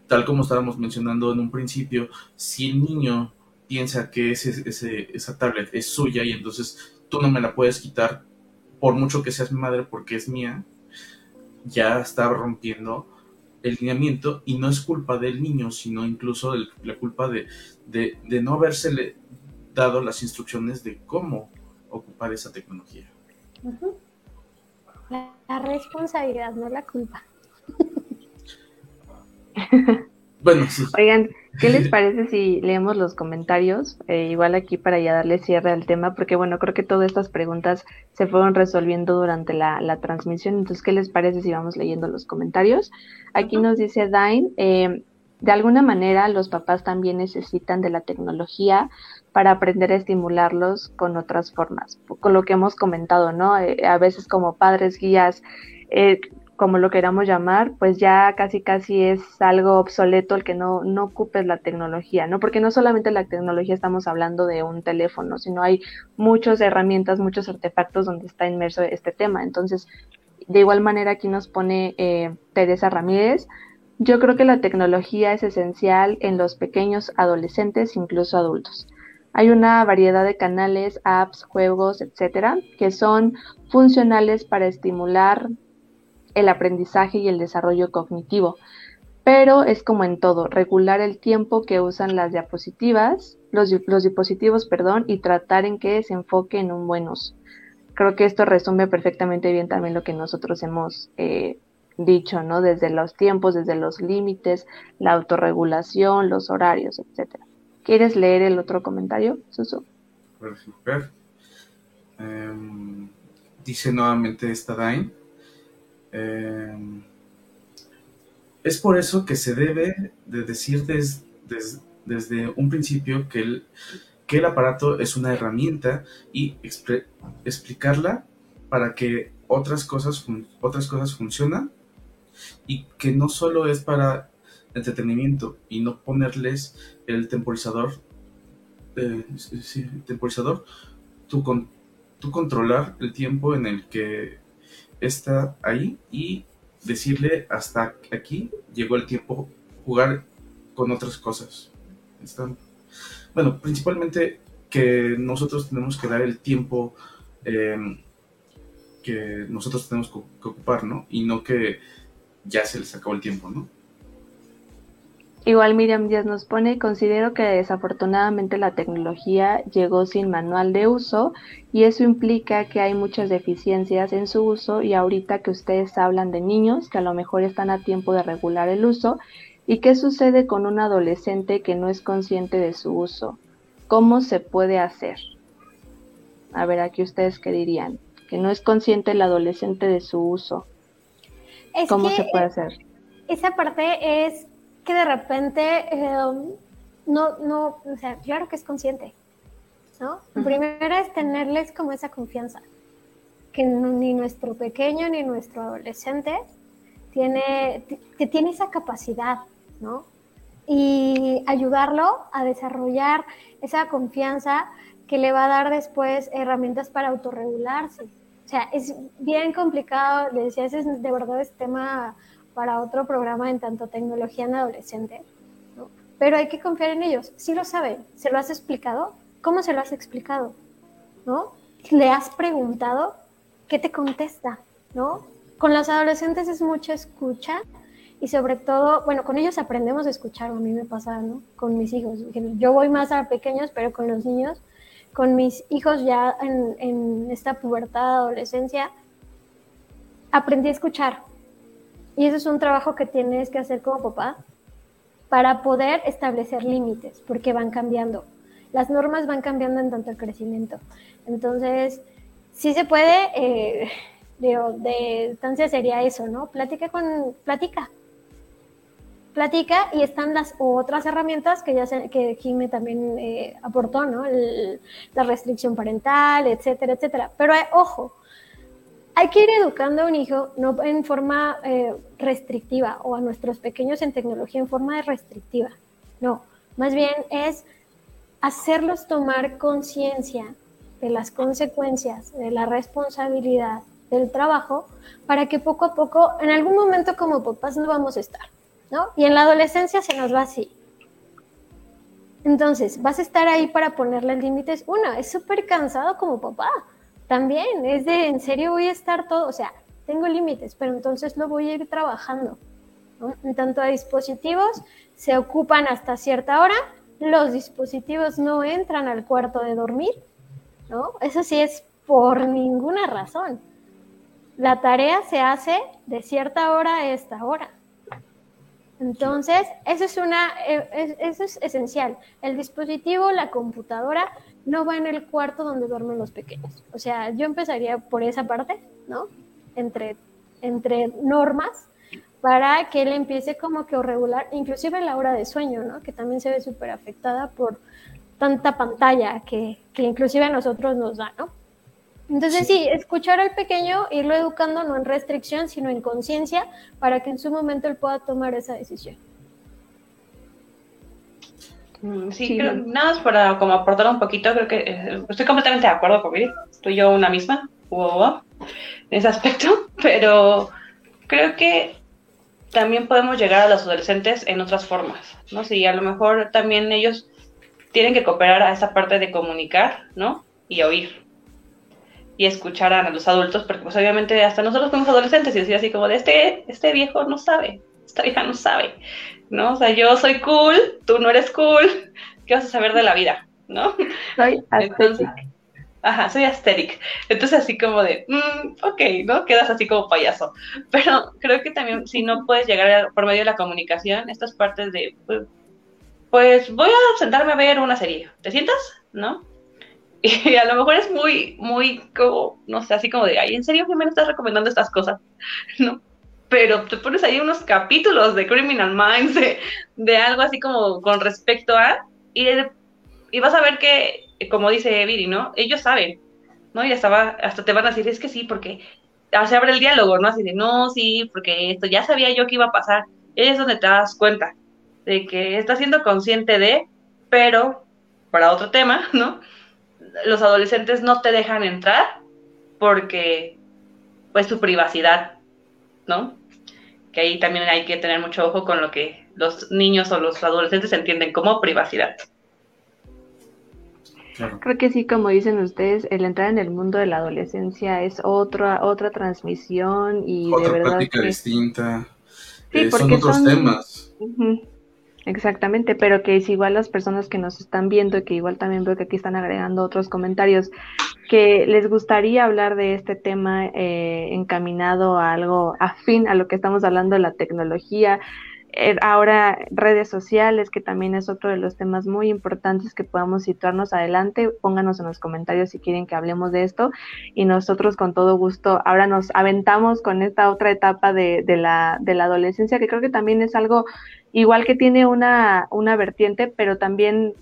Tal como estábamos mencionando en un principio, si el niño piensa que ese, esa tablet es suya y entonces tú no me la puedes quitar por mucho que seas mi madre porque es mía, ya está rompiendo el lineamiento y no es culpa del niño, sino incluso la culpa de, de, no habérsele dado las instrucciones de cómo ocupar esa tecnología. la responsabilidad, no la culpa. <laughs> Bueno, sí. Oigan, ¿qué les <laughs> parece si leemos los comentarios? Eh, igual aquí para ya darle cierre al tema, porque bueno, creo que todas estas preguntas se fueron resolviendo durante la, transmisión. Entonces, ¿qué les parece si vamos leyendo los comentarios? Aquí nos dice Dain, eh, de alguna manera los papás también necesitan de la tecnología para aprender a estimularlos con otras formas, con lo que hemos comentado, ¿no? Eh, a veces como padres guías eh, como lo queramos llamar, pues ya casi casi es algo obsoleto el que no, no ocupes la tecnología, ¿no? Porque no solamente la tecnología estamos hablando de un teléfono, sino hay muchas herramientas, muchos artefactos donde está inmerso este tema. Entonces, de igual manera aquí nos pone eh, Teresa Ramírez, yo creo que la tecnología es esencial en los pequeños adolescentes, incluso adultos. Hay una variedad de canales, apps, juegos, etcétera, que son funcionales para estimular el aprendizaje y el desarrollo cognitivo. Pero es como en todo, regular el tiempo que usan las diapositivas, los, dispositivos, perdón, y tratar en que se enfoque en un buen uso. Creo que esto resume perfectamente bien también lo que nosotros hemos eh, dicho, ¿no? Desde los tiempos, desde los límites, la autorregulación, los horarios, etcétera. ¿Quieres leer el otro comentario, Susu? Em, dice nuevamente esta Dain. Eh, es por eso que se debe de decir desde un principio que el, que el aparato es una herramienta y explicarla para que otras cosas, otras cosas funcionan y que no solo es para entretenimiento y no ponerles el temporizador, eh, temporizador, tu, tu controlar el tiempo en el que está ahí y decirle hasta aquí llegó el tiempo jugar con otras cosas. bueno, principalmente que nosotros tenemos que dar el tiempo em, que nosotros tenemos que ocupar, ¿no? Y no que ya se les acabó el tiempo, ¿no? Igual Miriam Díaz nos pone, considero que desafortunadamente la tecnología llegó sin manual de uso y eso implica que hay muchas deficiencias en su uso y ahorita que ustedes hablan de niños que a lo mejor están a tiempo de regular el uso y qué sucede con un adolescente que no es consciente de su uso. ¿Cómo se puede hacer? A ver, aquí ustedes qué dirían, que no es consciente el adolescente de su uso. ¿Cómo se puede hacer? Esa parte es que de repente em, no, no, o sea, claro que es consciente, ¿no? Primero es tenerles como esa confianza, que que ni nuestro pequeño ni nuestro adolescente tiene, que tiene esa capacidad, ¿no? Y ayudarlo a desarrollar esa confianza que le va a dar después herramientas para autorregularse. O sea, es bien complicado, le decía, ese es de verdad es tema para otro programa en tanto tecnología en adolescente, ¿no? pero hay que confiar en ellos. Si lo saben, ¿se lo has explicado? ¿Cómo se lo has explicado? ¿No? ¿Le has preguntado? ¿Qué te contesta? ¿No? Con los adolescentes es mucha escucha y sobre todo, bueno, con ellos aprendemos a escuchar, a mí me pasa, ¿no? Con mis hijos. Yo voy más a pequeños, pero con los niños, con mis hijos ya en, en esta pubertad, adolescencia, aprendí a escuchar. Y eso es un trabajo que tienes que hacer como papá para poder establecer límites, porque van cambiando. Las normas van cambiando en tanto el crecimiento. Entonces, sí se puede, eh, de instancia sería eso, ¿no? Platica con, platica. Platica y están las otras herramientas que ya se, que Jimmy también eh, aportó, ¿no? la restricción parental, etcétera, etcétera. Pero eh, ojo, hay que ir educando a un hijo no en forma eh, restrictiva o a nuestros pequeños en tecnología en forma de restrictiva. No, más bien es hacerlos tomar conciencia de las consecuencias, de la responsabilidad del trabajo, para que poco a poco, en algún momento como papás no vamos a estar, ¿no? Y en la adolescencia se nos va así. Entonces, vas a estar ahí para ponerle límites. Uno, es súper cansado como papá también es de, en serio voy a estar todo, o sea, tengo límites, pero entonces lo voy a ir trabajando. En tanto a dispositivos, se ocupan hasta cierta hora, los dispositivos no entran al cuarto de dormir, ¿no? Eso sí es por ninguna razón. La tarea se hace de cierta hora a esta hora. Entonces, eso es, una, e, eso es esencial. El dispositivo, la computadora, no va en el cuarto donde duermen los pequeños. O sea, yo empezaría por esa parte, ¿no? Entre, entre normas para que él empiece como que a regular, inclusive la hora de sueño, ¿no? Que también se ve súper afectada por tanta pantalla que, que inclusive a nosotros nos da, ¿no? Entonces sí. escuchar al pequeño, irlo educando no en restricción, sino en conciencia, para que en su momento él pueda tomar esa decisión. Mm, sí, nada más para como aportar un poquito, creo que eh, estoy completamente de acuerdo con Viri, estoy yo una misma, en ese aspecto, <laughs> pero creo que también podemos llegar a los adolescentes en otras formas, ¿no? Si a lo mejor también ellos tienen que cooperar a esa parte de comunicar, ¿no? Y oír, y escuchar a los adultos, porque pues obviamente hasta nosotros somos adolescentes y decir así como de este, este viejo no sabe, esta vieja no sabe, ¿no? O sea, yo soy cool, tú no eres cool, ¿qué vas a saber de la vida, no? Soy aesthetic. ajá, soy aesthetic. Entonces así como de, mm, ok, ¿no? Quedas así como payaso. Pero creo que también si no puedes llegar por medio de la comunicación, estas partes de, pues, pues voy a sentarme a ver una serie, ¿te sientas? ¿No? Y a lo mejor es muy, muy como, no sé, así como de, ay, ¿en serio que me estás recomendando estas cosas? <laughs> ¿No? Pero te pones ahí unos capítulos de Criminal Minds, de, algo así como con respecto a, y, y vas a ver que, como dice Viri, ¿no? Ellos saben, ¿no? Y hasta, hasta te van a decir, es que sí, porque se abre el diálogo, ¿no? Así de, no, sí, porque esto ya sabía yo que iba a pasar. Es donde te das cuenta de que estás siendo consciente de, pero para otro tema, ¿no? Los adolescentes no te dejan entrar porque pues su privacidad, ¿no? Que ahí también hay que tener mucho ojo con lo que los niños o los adolescentes entienden como privacidad. Creo que sí, como dicen ustedes, el entrar en el mundo de la adolescencia es otra otra transmisión y otra de verdad práctica distinta. Sí, eh, son otros temas. Exactamente, pero que es igual las personas que nos están viendo, que igual también veo que aquí están agregando otros comentarios, que les gustaría hablar de este tema eh, encaminado a algo afín a lo que estamos hablando de la tecnología, ahora redes sociales, que también es otro de los temas muy importantes que podamos situarnos adelante. Pónganos en los comentarios si quieren que hablemos de esto y nosotros con todo gusto ahora nos aventamos con esta otra etapa de, de, la, de la adolescencia, que creo que también es algo igual que tiene una, una vertiente, pero también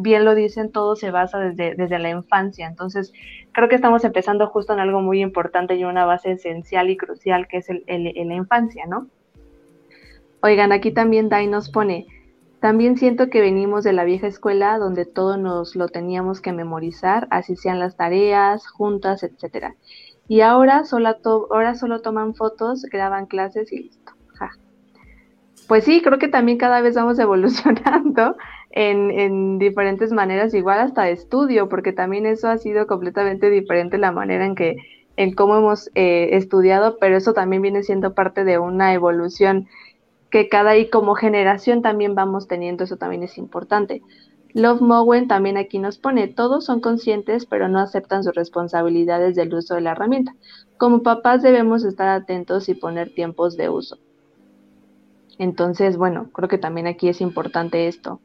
bien lo dicen, todo se basa desde, desde la infancia. Entonces, creo que estamos empezando justo en algo muy importante y una base esencial y crucial que es el, la infancia, ¿no? Oigan, aquí también Dai nos pone, también siento que venimos de la vieja escuela donde todo nos lo teníamos que memorizar, así sean las tareas, juntas, etcétera. Y ahora solo, ahora solo toman fotos, graban clases y listo. Pues sí, creo que también cada vez vamos <laughs> evolucionando en, en, diferentes maneras, igual hasta de estudio, porque también eso ha sido completamente diferente la manera en que, en cómo hemos eh, estudiado, pero eso también viene siendo parte de una evolución que cada y como generación también vamos teniendo, eso también es importante. Love Mowen también aquí nos pone, todos son conscientes pero no aceptan sus responsabilidades del uso de la herramienta. Como papás debemos estar atentos y poner tiempos de uso. Entonces, bueno, creo que también aquí es importante esto.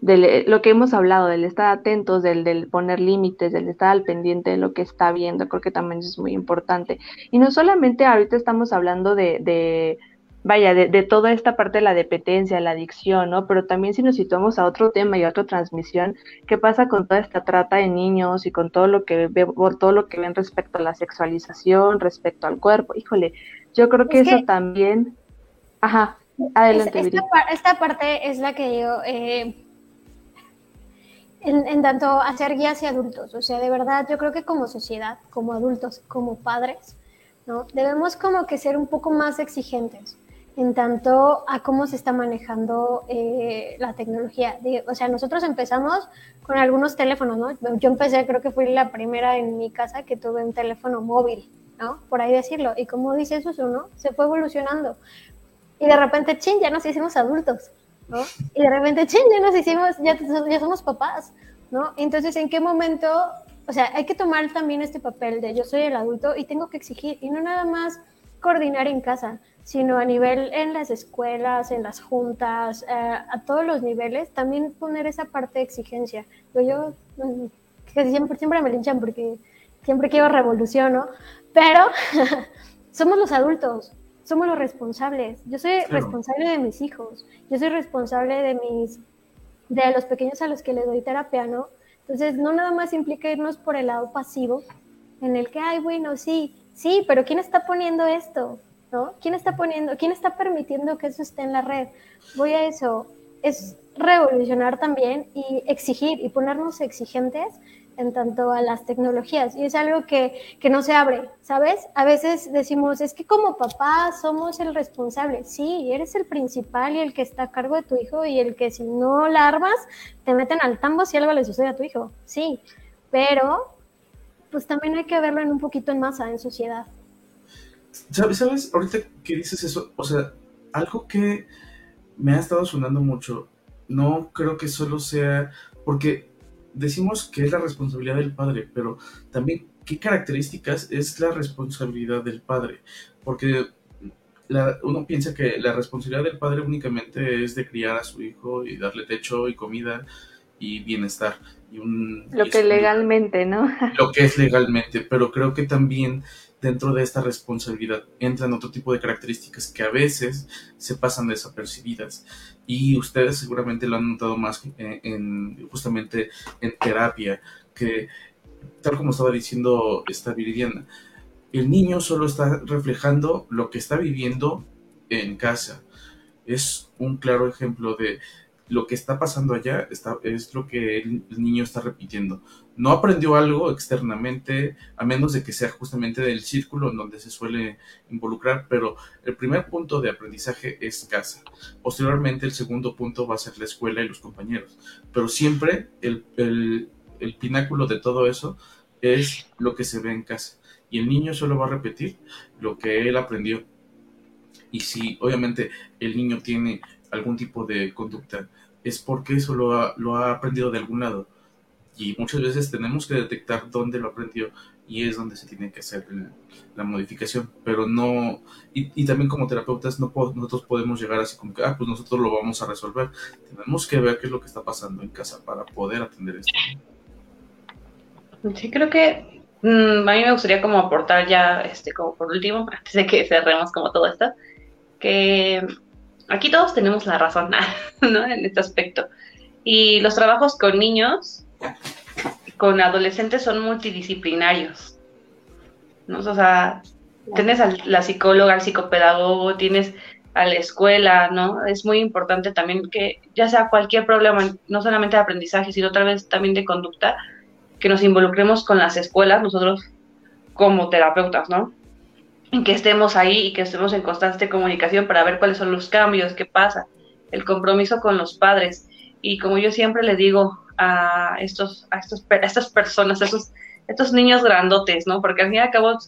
De lo que hemos hablado, del estar atentos, del, del poner límites, del estar al pendiente de lo que está viendo, creo que también es muy importante. Y no solamente ahorita estamos hablando de vaya, de, de, toda esta parte de la dependencia, la adicción, ¿no? Pero también si nos situamos a otro tema y a otra transmisión, ¿qué pasa con toda esta trata de niños y con todo lo que ve, todo lo que ven respecto a la sexualización, respecto al cuerpo? Híjole, yo creo que eso también, ajá, adelante. esta, esta, parte es la que digo, eh, en, en tanto hacer guías y adultos, o sea, de verdad, yo creo que como sociedad, como adultos, como padres, ¿no? Debemos como que ser un poco más exigentes en tanto a cómo se está manejando eh, la tecnología. O sea, nosotros empezamos con algunos teléfonos, ¿no? Yo empecé, creo que fui la primera en mi casa que tuve un teléfono móvil, ¿no? Por ahí decirlo. Y como dice eso, ¿no? Se fue evolucionando. Y de repente, chin, ya nos hicimos adultos, ¿no? Y de repente, chin, ya nos hicimos, ya, ya somos papás, ¿no? Entonces, ¿en qué momento? O sea, hay que tomar también este papel de yo soy el adulto y tengo que exigir, y no nada más coordinar en casa, sino a nivel en las escuelas, en las juntas, eh, a todos los niveles, también poner esa parte de exigencia. Yo, mm, siempre, siempre me linchan porque siempre quiero revolución, ¿no? Pero <laughs> somos los adultos, somos los responsables. Yo soy responsable de mis hijos, yo soy responsable de mis, de los pequeños a los que les doy terapia, ¿no? Entonces, no nada más implica irnos por el lado pasivo, en el que, ay, bueno, sí, sí, pero ¿quién está poniendo esto? ¿no? ¿Quién está poniendo, quién está permitiendo que eso esté en la red? Voy a eso, es revolucionar también y exigir y ponernos exigentes en tanto a las tecnologías. Y es algo que, que, no se abre, ¿sabes? A veces decimos, es que como papá somos el responsable. Sí, eres el principal y el que está a cargo de tu hijo y el que si no la armas, te meten al tambo si algo le sucede a tu hijo. Sí, pero pues también hay que verlo en un poquito en masa, en sociedad. ¿Sabes? ¿Sabes? Ahorita que dices eso, o sea, algo que me ha estado sonando mucho, no creo que solo sea porque decimos que es la responsabilidad del padre, pero también qué características es la responsabilidad del padre, porque uno piensa que la responsabilidad del padre únicamente es de criar a su hijo y darle techo y comida y bienestar. Y un, lo que legalmente, ¿no? <laughs> Lo que es legalmente, pero creo que también dentro de esta responsabilidad entran otro tipo de características que a veces se pasan desapercibidas y ustedes seguramente lo han notado más en, justamente en terapia que tal como estaba diciendo esta Viridiana el niño solo está reflejando lo que está viviendo en casa es un claro ejemplo de lo que está pasando allá está, es lo que el, niño está repitiendo. No aprendió algo externamente, a menos de que sea justamente del círculo en donde se suele involucrar, pero el primer punto de aprendizaje es casa. Posteriormente, el segundo punto va a ser la escuela y los compañeros. Pero siempre el, el, el pináculo de todo eso es lo que se ve en casa. Y el niño solo va a repetir lo que él aprendió. Y si obviamente el niño tiene algún tipo de conducta es porque eso lo ha, lo ha aprendido de algún lado. Y muchas veces tenemos que detectar dónde lo aprendió y es donde se tiene que hacer la modificación. Pero no, y, también como terapeutas no nosotros podemos llegar así como que, ah, pues nosotros lo vamos a resolver. Tenemos que ver qué es lo que está pasando en casa para poder atender esto. Sí, creo que mm, a mí me gustaría como aportar ya, este, como por último, <laughs> antes de que cerremos como todo esto, que aquí todos tenemos la razón, <laughs> ¿no? En este aspecto. Y los trabajos con niños, con adolescentes son multidisciplinarios. ¿no? O sea, tienes a la psicóloga, al psicopedagogo, tienes a la escuela, ¿no? Es muy importante también que ya sea cualquier problema, no solamente de aprendizaje, sino otra vez también de conducta, que nos involucremos con las escuelas, nosotros como terapeutas, ¿no? Que estemos ahí y que estemos en constante comunicación para ver cuáles son los cambios, qué pasa, el compromiso con los padres. Y como yo siempre le digo a estos, a estos, a estas personas, a estos, estos niños grandotes, ¿no? Porque al fin y al cabo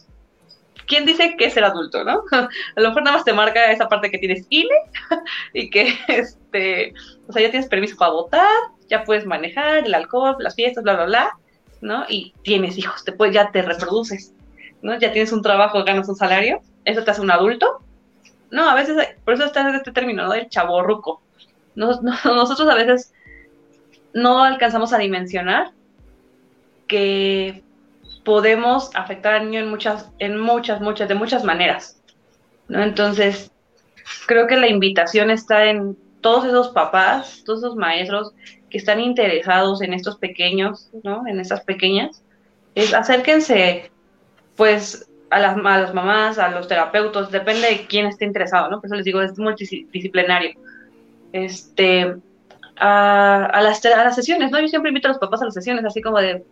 ¿quién dice que es el adulto, no? <laughs> A lo mejor nada más te marca esa parte que tienes INE <laughs> y que, este, o sea, ya tienes permiso para votar, ya puedes manejar el alcohol, las fiestas, bla, bla, bla, ¿no? Y tienes hijos, te puedes, ya te reproduces, Ya tienes un trabajo, ganas un salario, ¿eso te hace un adulto? No, a veces, por eso está este término, ¿no? El chaborruco. <laughs> nosotros a veces no alcanzamos a dimensionar que podemos afectar al niño en muchas, en muchas, muchas, de muchas maneras. Entonces, creo que la invitación está en todos esos papás, todos esos maestros que están interesados en estos pequeños, ¿no? En estas pequeñas, es acérquense, pues, a las, a las mamás, a los terapeutas, depende de quién esté interesado, ¿no? Por eso les digo, es multidisciplinario. Este, a, a, las, a las sesiones, ¿no? Yo siempre invito a los papás a las sesiones, así como de,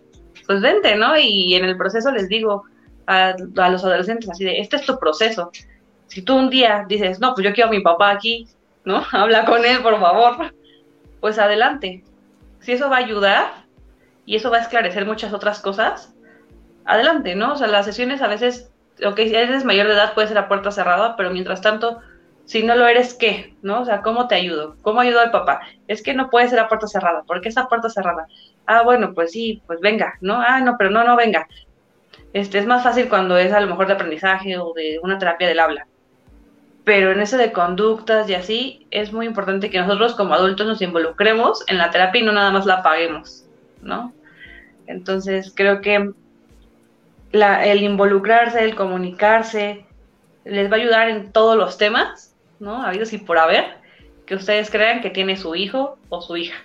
pues vente, ¿no? Y en el proceso les digo a, los adolescentes así de, este es tu proceso. Si tú un día dices, no, pues yo quiero a mi papá aquí, ¿no? <laughs> Habla con él, por favor. Pues adelante. Si eso va a ayudar y eso va a esclarecer muchas otras cosas, adelante, ¿no? O sea, las sesiones a veces, ok, si eres mayor de edad puede ser a puerta cerrada, pero mientras tanto, si no lo eres, ¿qué? ¿No? O sea, ¿cómo te ayudo? ¿Cómo ayudo al papá? Es que no puede ser a puerta cerrada. ¿Por qué es a puerta cerrada? Ah, bueno, pues sí, pues venga, ¿no? Ah, no, pero no, no venga. Este, es más fácil cuando es a lo mejor de aprendizaje o de una terapia del habla. Pero en eso de conductas y así, es muy importante que nosotros como adultos nos involucremos en la terapia y no nada más la paguemos, ¿no? Entonces, creo que la, el involucrarse, el comunicarse, les va a ayudar en todos los temas ¿no? Habidos y por haber, que ustedes crean que tiene su hijo o su hija.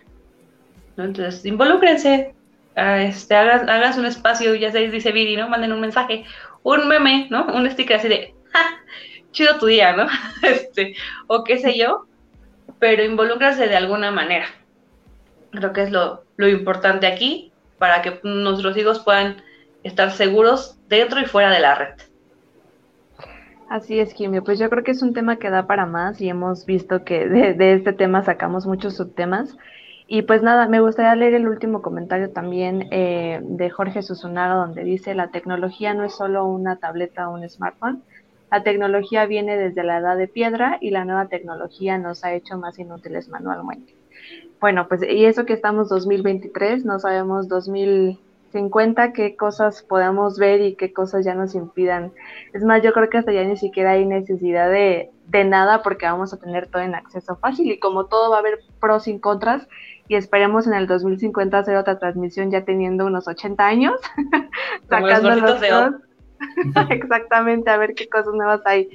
¿no? Entonces, involúcrense, este, hagan, un espacio, ya se dice Viri, ¿no? Manden un mensaje, un meme, ¿no? Un sticker así de, chido tu día, ¿no? <laughs> este, o qué sé yo, pero involúcrense de alguna manera. Creo que es lo, lo importante aquí para que nuestros hijos puedan estar seguros dentro y fuera de la red. Así es, Jimmy. Pues yo creo que es un tema que da para más y hemos visto que de, este tema sacamos muchos subtemas. Y pues nada, me gustaría leer el último comentario también eh, de Jorge Susunaga, donde dice, la tecnología no es solo una tableta o un smartphone, la tecnología viene desde la edad de piedra y la nueva tecnología nos ha hecho más inútiles manualmente. Bueno, pues y eso que estamos 2023, no sabemos 2000 en cuenta qué cosas podamos ver y qué cosas ya nos impidan. Es más, yo creo que hasta ya ni siquiera hay necesidad de, de nada porque vamos a tener todo en acceso fácil y como todo va a haber pros y contras y esperemos en el 2050 hacer otra transmisión ya teniendo unos 80 años, <laughs> sacando los dos. <laughs> Exactamente, a ver qué cosas nuevas hay.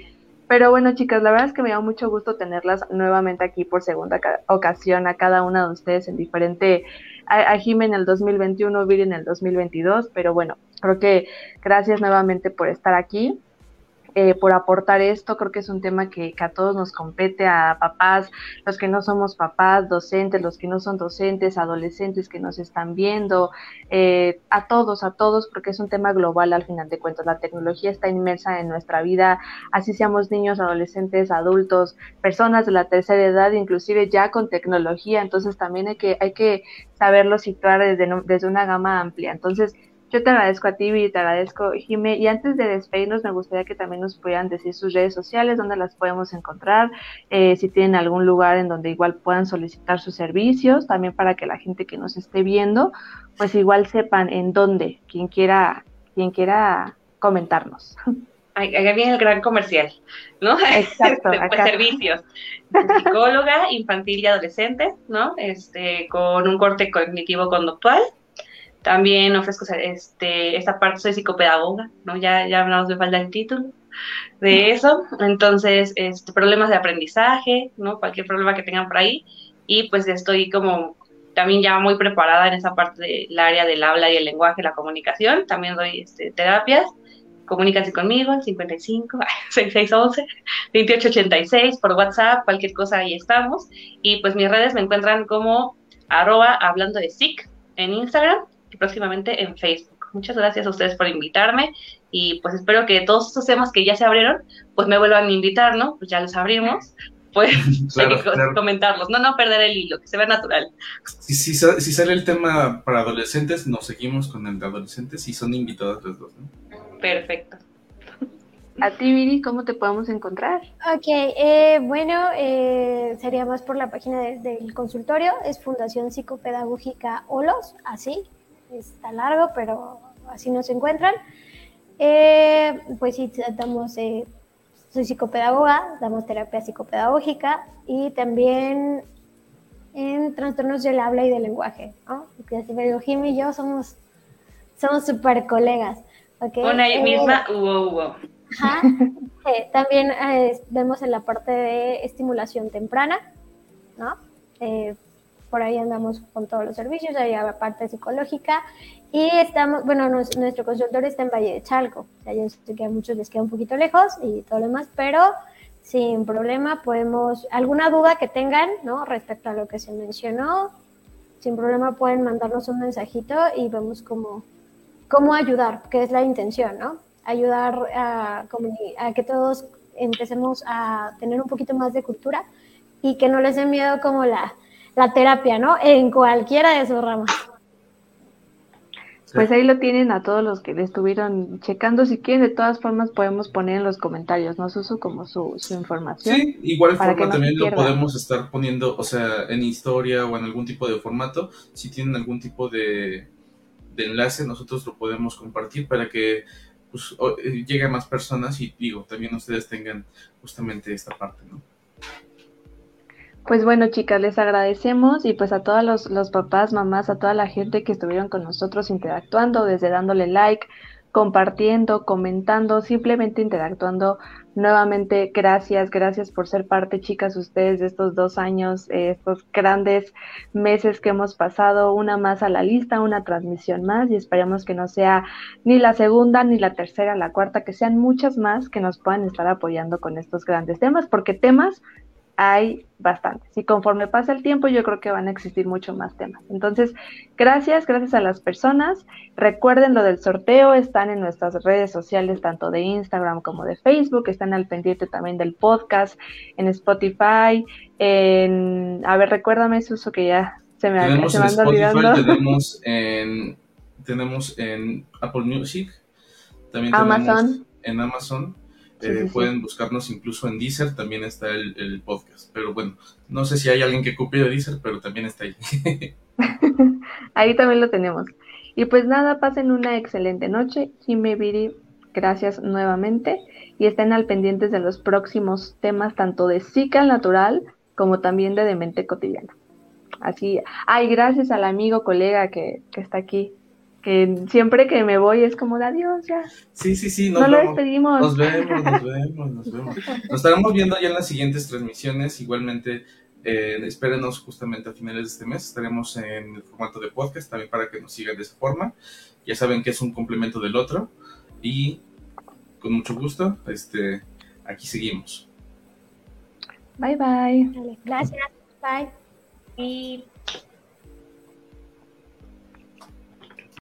Pero bueno, chicas, la verdad es que me da mucho gusto tenerlas nuevamente aquí por segunda ocasión a cada una de ustedes en diferente a, a en el 2021, Viri en el 2022, pero bueno, creo que gracias nuevamente por estar aquí. Eh, por aportar esto. Creo que es un tema que, a todos nos compete, a papás, los que no somos papás, docentes, los que no son docentes, adolescentes que nos están viendo, eh, a todos, a todos, porque es un tema global al final de cuentas. La tecnología está inmersa en nuestra vida, así seamos niños, adolescentes, adultos, personas de la tercera edad, inclusive ya con tecnología. Entonces también hay que, hay que saberlo situar desde, desde una gama amplia. Entonces, yo te agradezco a ti y te agradezco, Jime. Y antes de despedirnos, me gustaría que también nos pudieran decir sus redes sociales, dónde las podemos encontrar, eh, si tienen algún lugar en donde igual puedan solicitar sus servicios, también para que la gente que nos esté viendo, pues igual sepan en dónde, quien quiera, quien quiera comentarnos. Ahí viene el gran comercial, ¿no? Exacto. <laughs> Pues, servicios. Psicóloga infantil y adolescente, ¿no? Este, con un corte cognitivo conductual también ofrezco este, esta parte, soy psicopedagoga, ¿no? Ya, ya hablamos de falta el título de eso. Entonces, este, problemas de aprendizaje, ¿no? Cualquier problema que tengan por ahí. Y pues estoy como también ya muy preparada en esa parte del área del habla y el lenguaje, la comunicación. También doy este, terapias. Comuníquense conmigo al 55 6611 2886 por WhatsApp, cualquier cosa ahí estamos. Y pues mis redes me encuentran como arroba hablando de SIC en Instagram próximamente en Facebook. Muchas gracias a ustedes por invitarme y pues espero que todos estos temas que ya se abrieron, pues me vuelvan a invitar, ¿no? Pues ya los abrimos pues <laughs> comentarlos, no, no perder el hilo, que se vea natural. Si, si, si, sale el tema para adolescentes, nos seguimos con el de adolescentes y son invitados los dos, ¿no? Perfecto. A ti, Viri, ¿cómo te podemos encontrar? Ok, eh, bueno, eh, sería más por la página del consultorio, es Fundación Psicopedagógica OLOS, así, está largo, pero así nos encuentran. Eh, pues sí, damos soy psicopedagoga, damos terapia psicopedagógica y también en trastornos del habla y del lenguaje, ¿no? Porque así me digo, Jimmy y yo somos somos súper colegas. ¿okay? Una eh, misma, hubo, hubo. Ajá. <laughs> Eh, también eh, vemos en la parte de estimulación temprana, ¿no? Por ahí andamos con todos los servicios, hay la parte psicológica y estamos, bueno, nuestro consultorio está en Valle de Chalco, o yo sé que a muchos les queda un poquito lejos y todo lo demás, pero sin problema podemos, alguna duda que tengan, ¿no? Respecto a lo que se mencionó, sin problema pueden mandarnos un mensajito y vemos cómo, cómo ayudar, que es la intención, ¿no? Ayudar a, a que todos empecemos a tener un poquito más de cultura y que no les dé miedo como la la terapia, ¿no? En cualquiera de sus ramas. Pues ahí lo tienen a todos los que le estuvieron checando. Si quieren, de todas formas, podemos poner en los comentarios, ¿no, Susu? Como su, su información. Sí, igual forma también lo podemos estar poniendo, o sea, en historia o en algún tipo de formato. Si tienen algún tipo de, de enlace, nosotros lo podemos compartir para que pues, eh, llegue a más personas y, digo, también ustedes tengan justamente esta parte, ¿no? Pues bueno, chicas, les agradecemos y pues a todos los, los, papás, mamás, a toda la gente que estuvieron con nosotros interactuando, desde dándole like, compartiendo, comentando, simplemente interactuando. Nuevamente, gracias, gracias por ser parte, chicas, ustedes de estos dos años, eh, estos grandes meses que hemos pasado, una más a la lista, una transmisión más y esperamos que no sea ni la segunda, ni la tercera, la cuarta, que sean muchas más que nos puedan estar apoyando con estos grandes temas, porque temas hay bastantes. Y conforme pasa el tiempo, yo creo que van a existir mucho más temas. Entonces, gracias, gracias a las personas. Recuerden lo del sorteo, están en nuestras redes sociales, tanto de Instagram como de Facebook, están al pendiente también del podcast, en Spotify, en... A ver, recuérdame, Suso, que ya se me, tenemos se me anda olvidando. Tenemos en, tenemos en Apple Music, también Amazon. en Amazon eh, pueden buscarnos incluso en Deezer, también está el, podcast. Pero bueno, no sé si hay alguien que copie de Deezer, pero también está ahí. <laughs> ahí también lo tenemos. Y pues nada, pasen una excelente noche. Jime Viri, gracias nuevamente. Y estén al pendientes de los próximos temas, tanto de psica natural como también de demente cotidiana. Así, ay, gracias al amigo, colega que, que está aquí que siempre que me voy es como de adiós ya. Sí, sí, sí, nos no lo despedimos. Nos vemos, nos vemos, nos vemos. Nos estaremos viendo ya en las siguientes transmisiones. Igualmente, eh, espérenos justamente a finales de este mes. Estaremos en el formato de podcast también para que nos sigan de esa forma. Ya saben que es un complemento del otro. Y con mucho gusto, este, aquí seguimos. Bye bye. Gracias. Bye. Y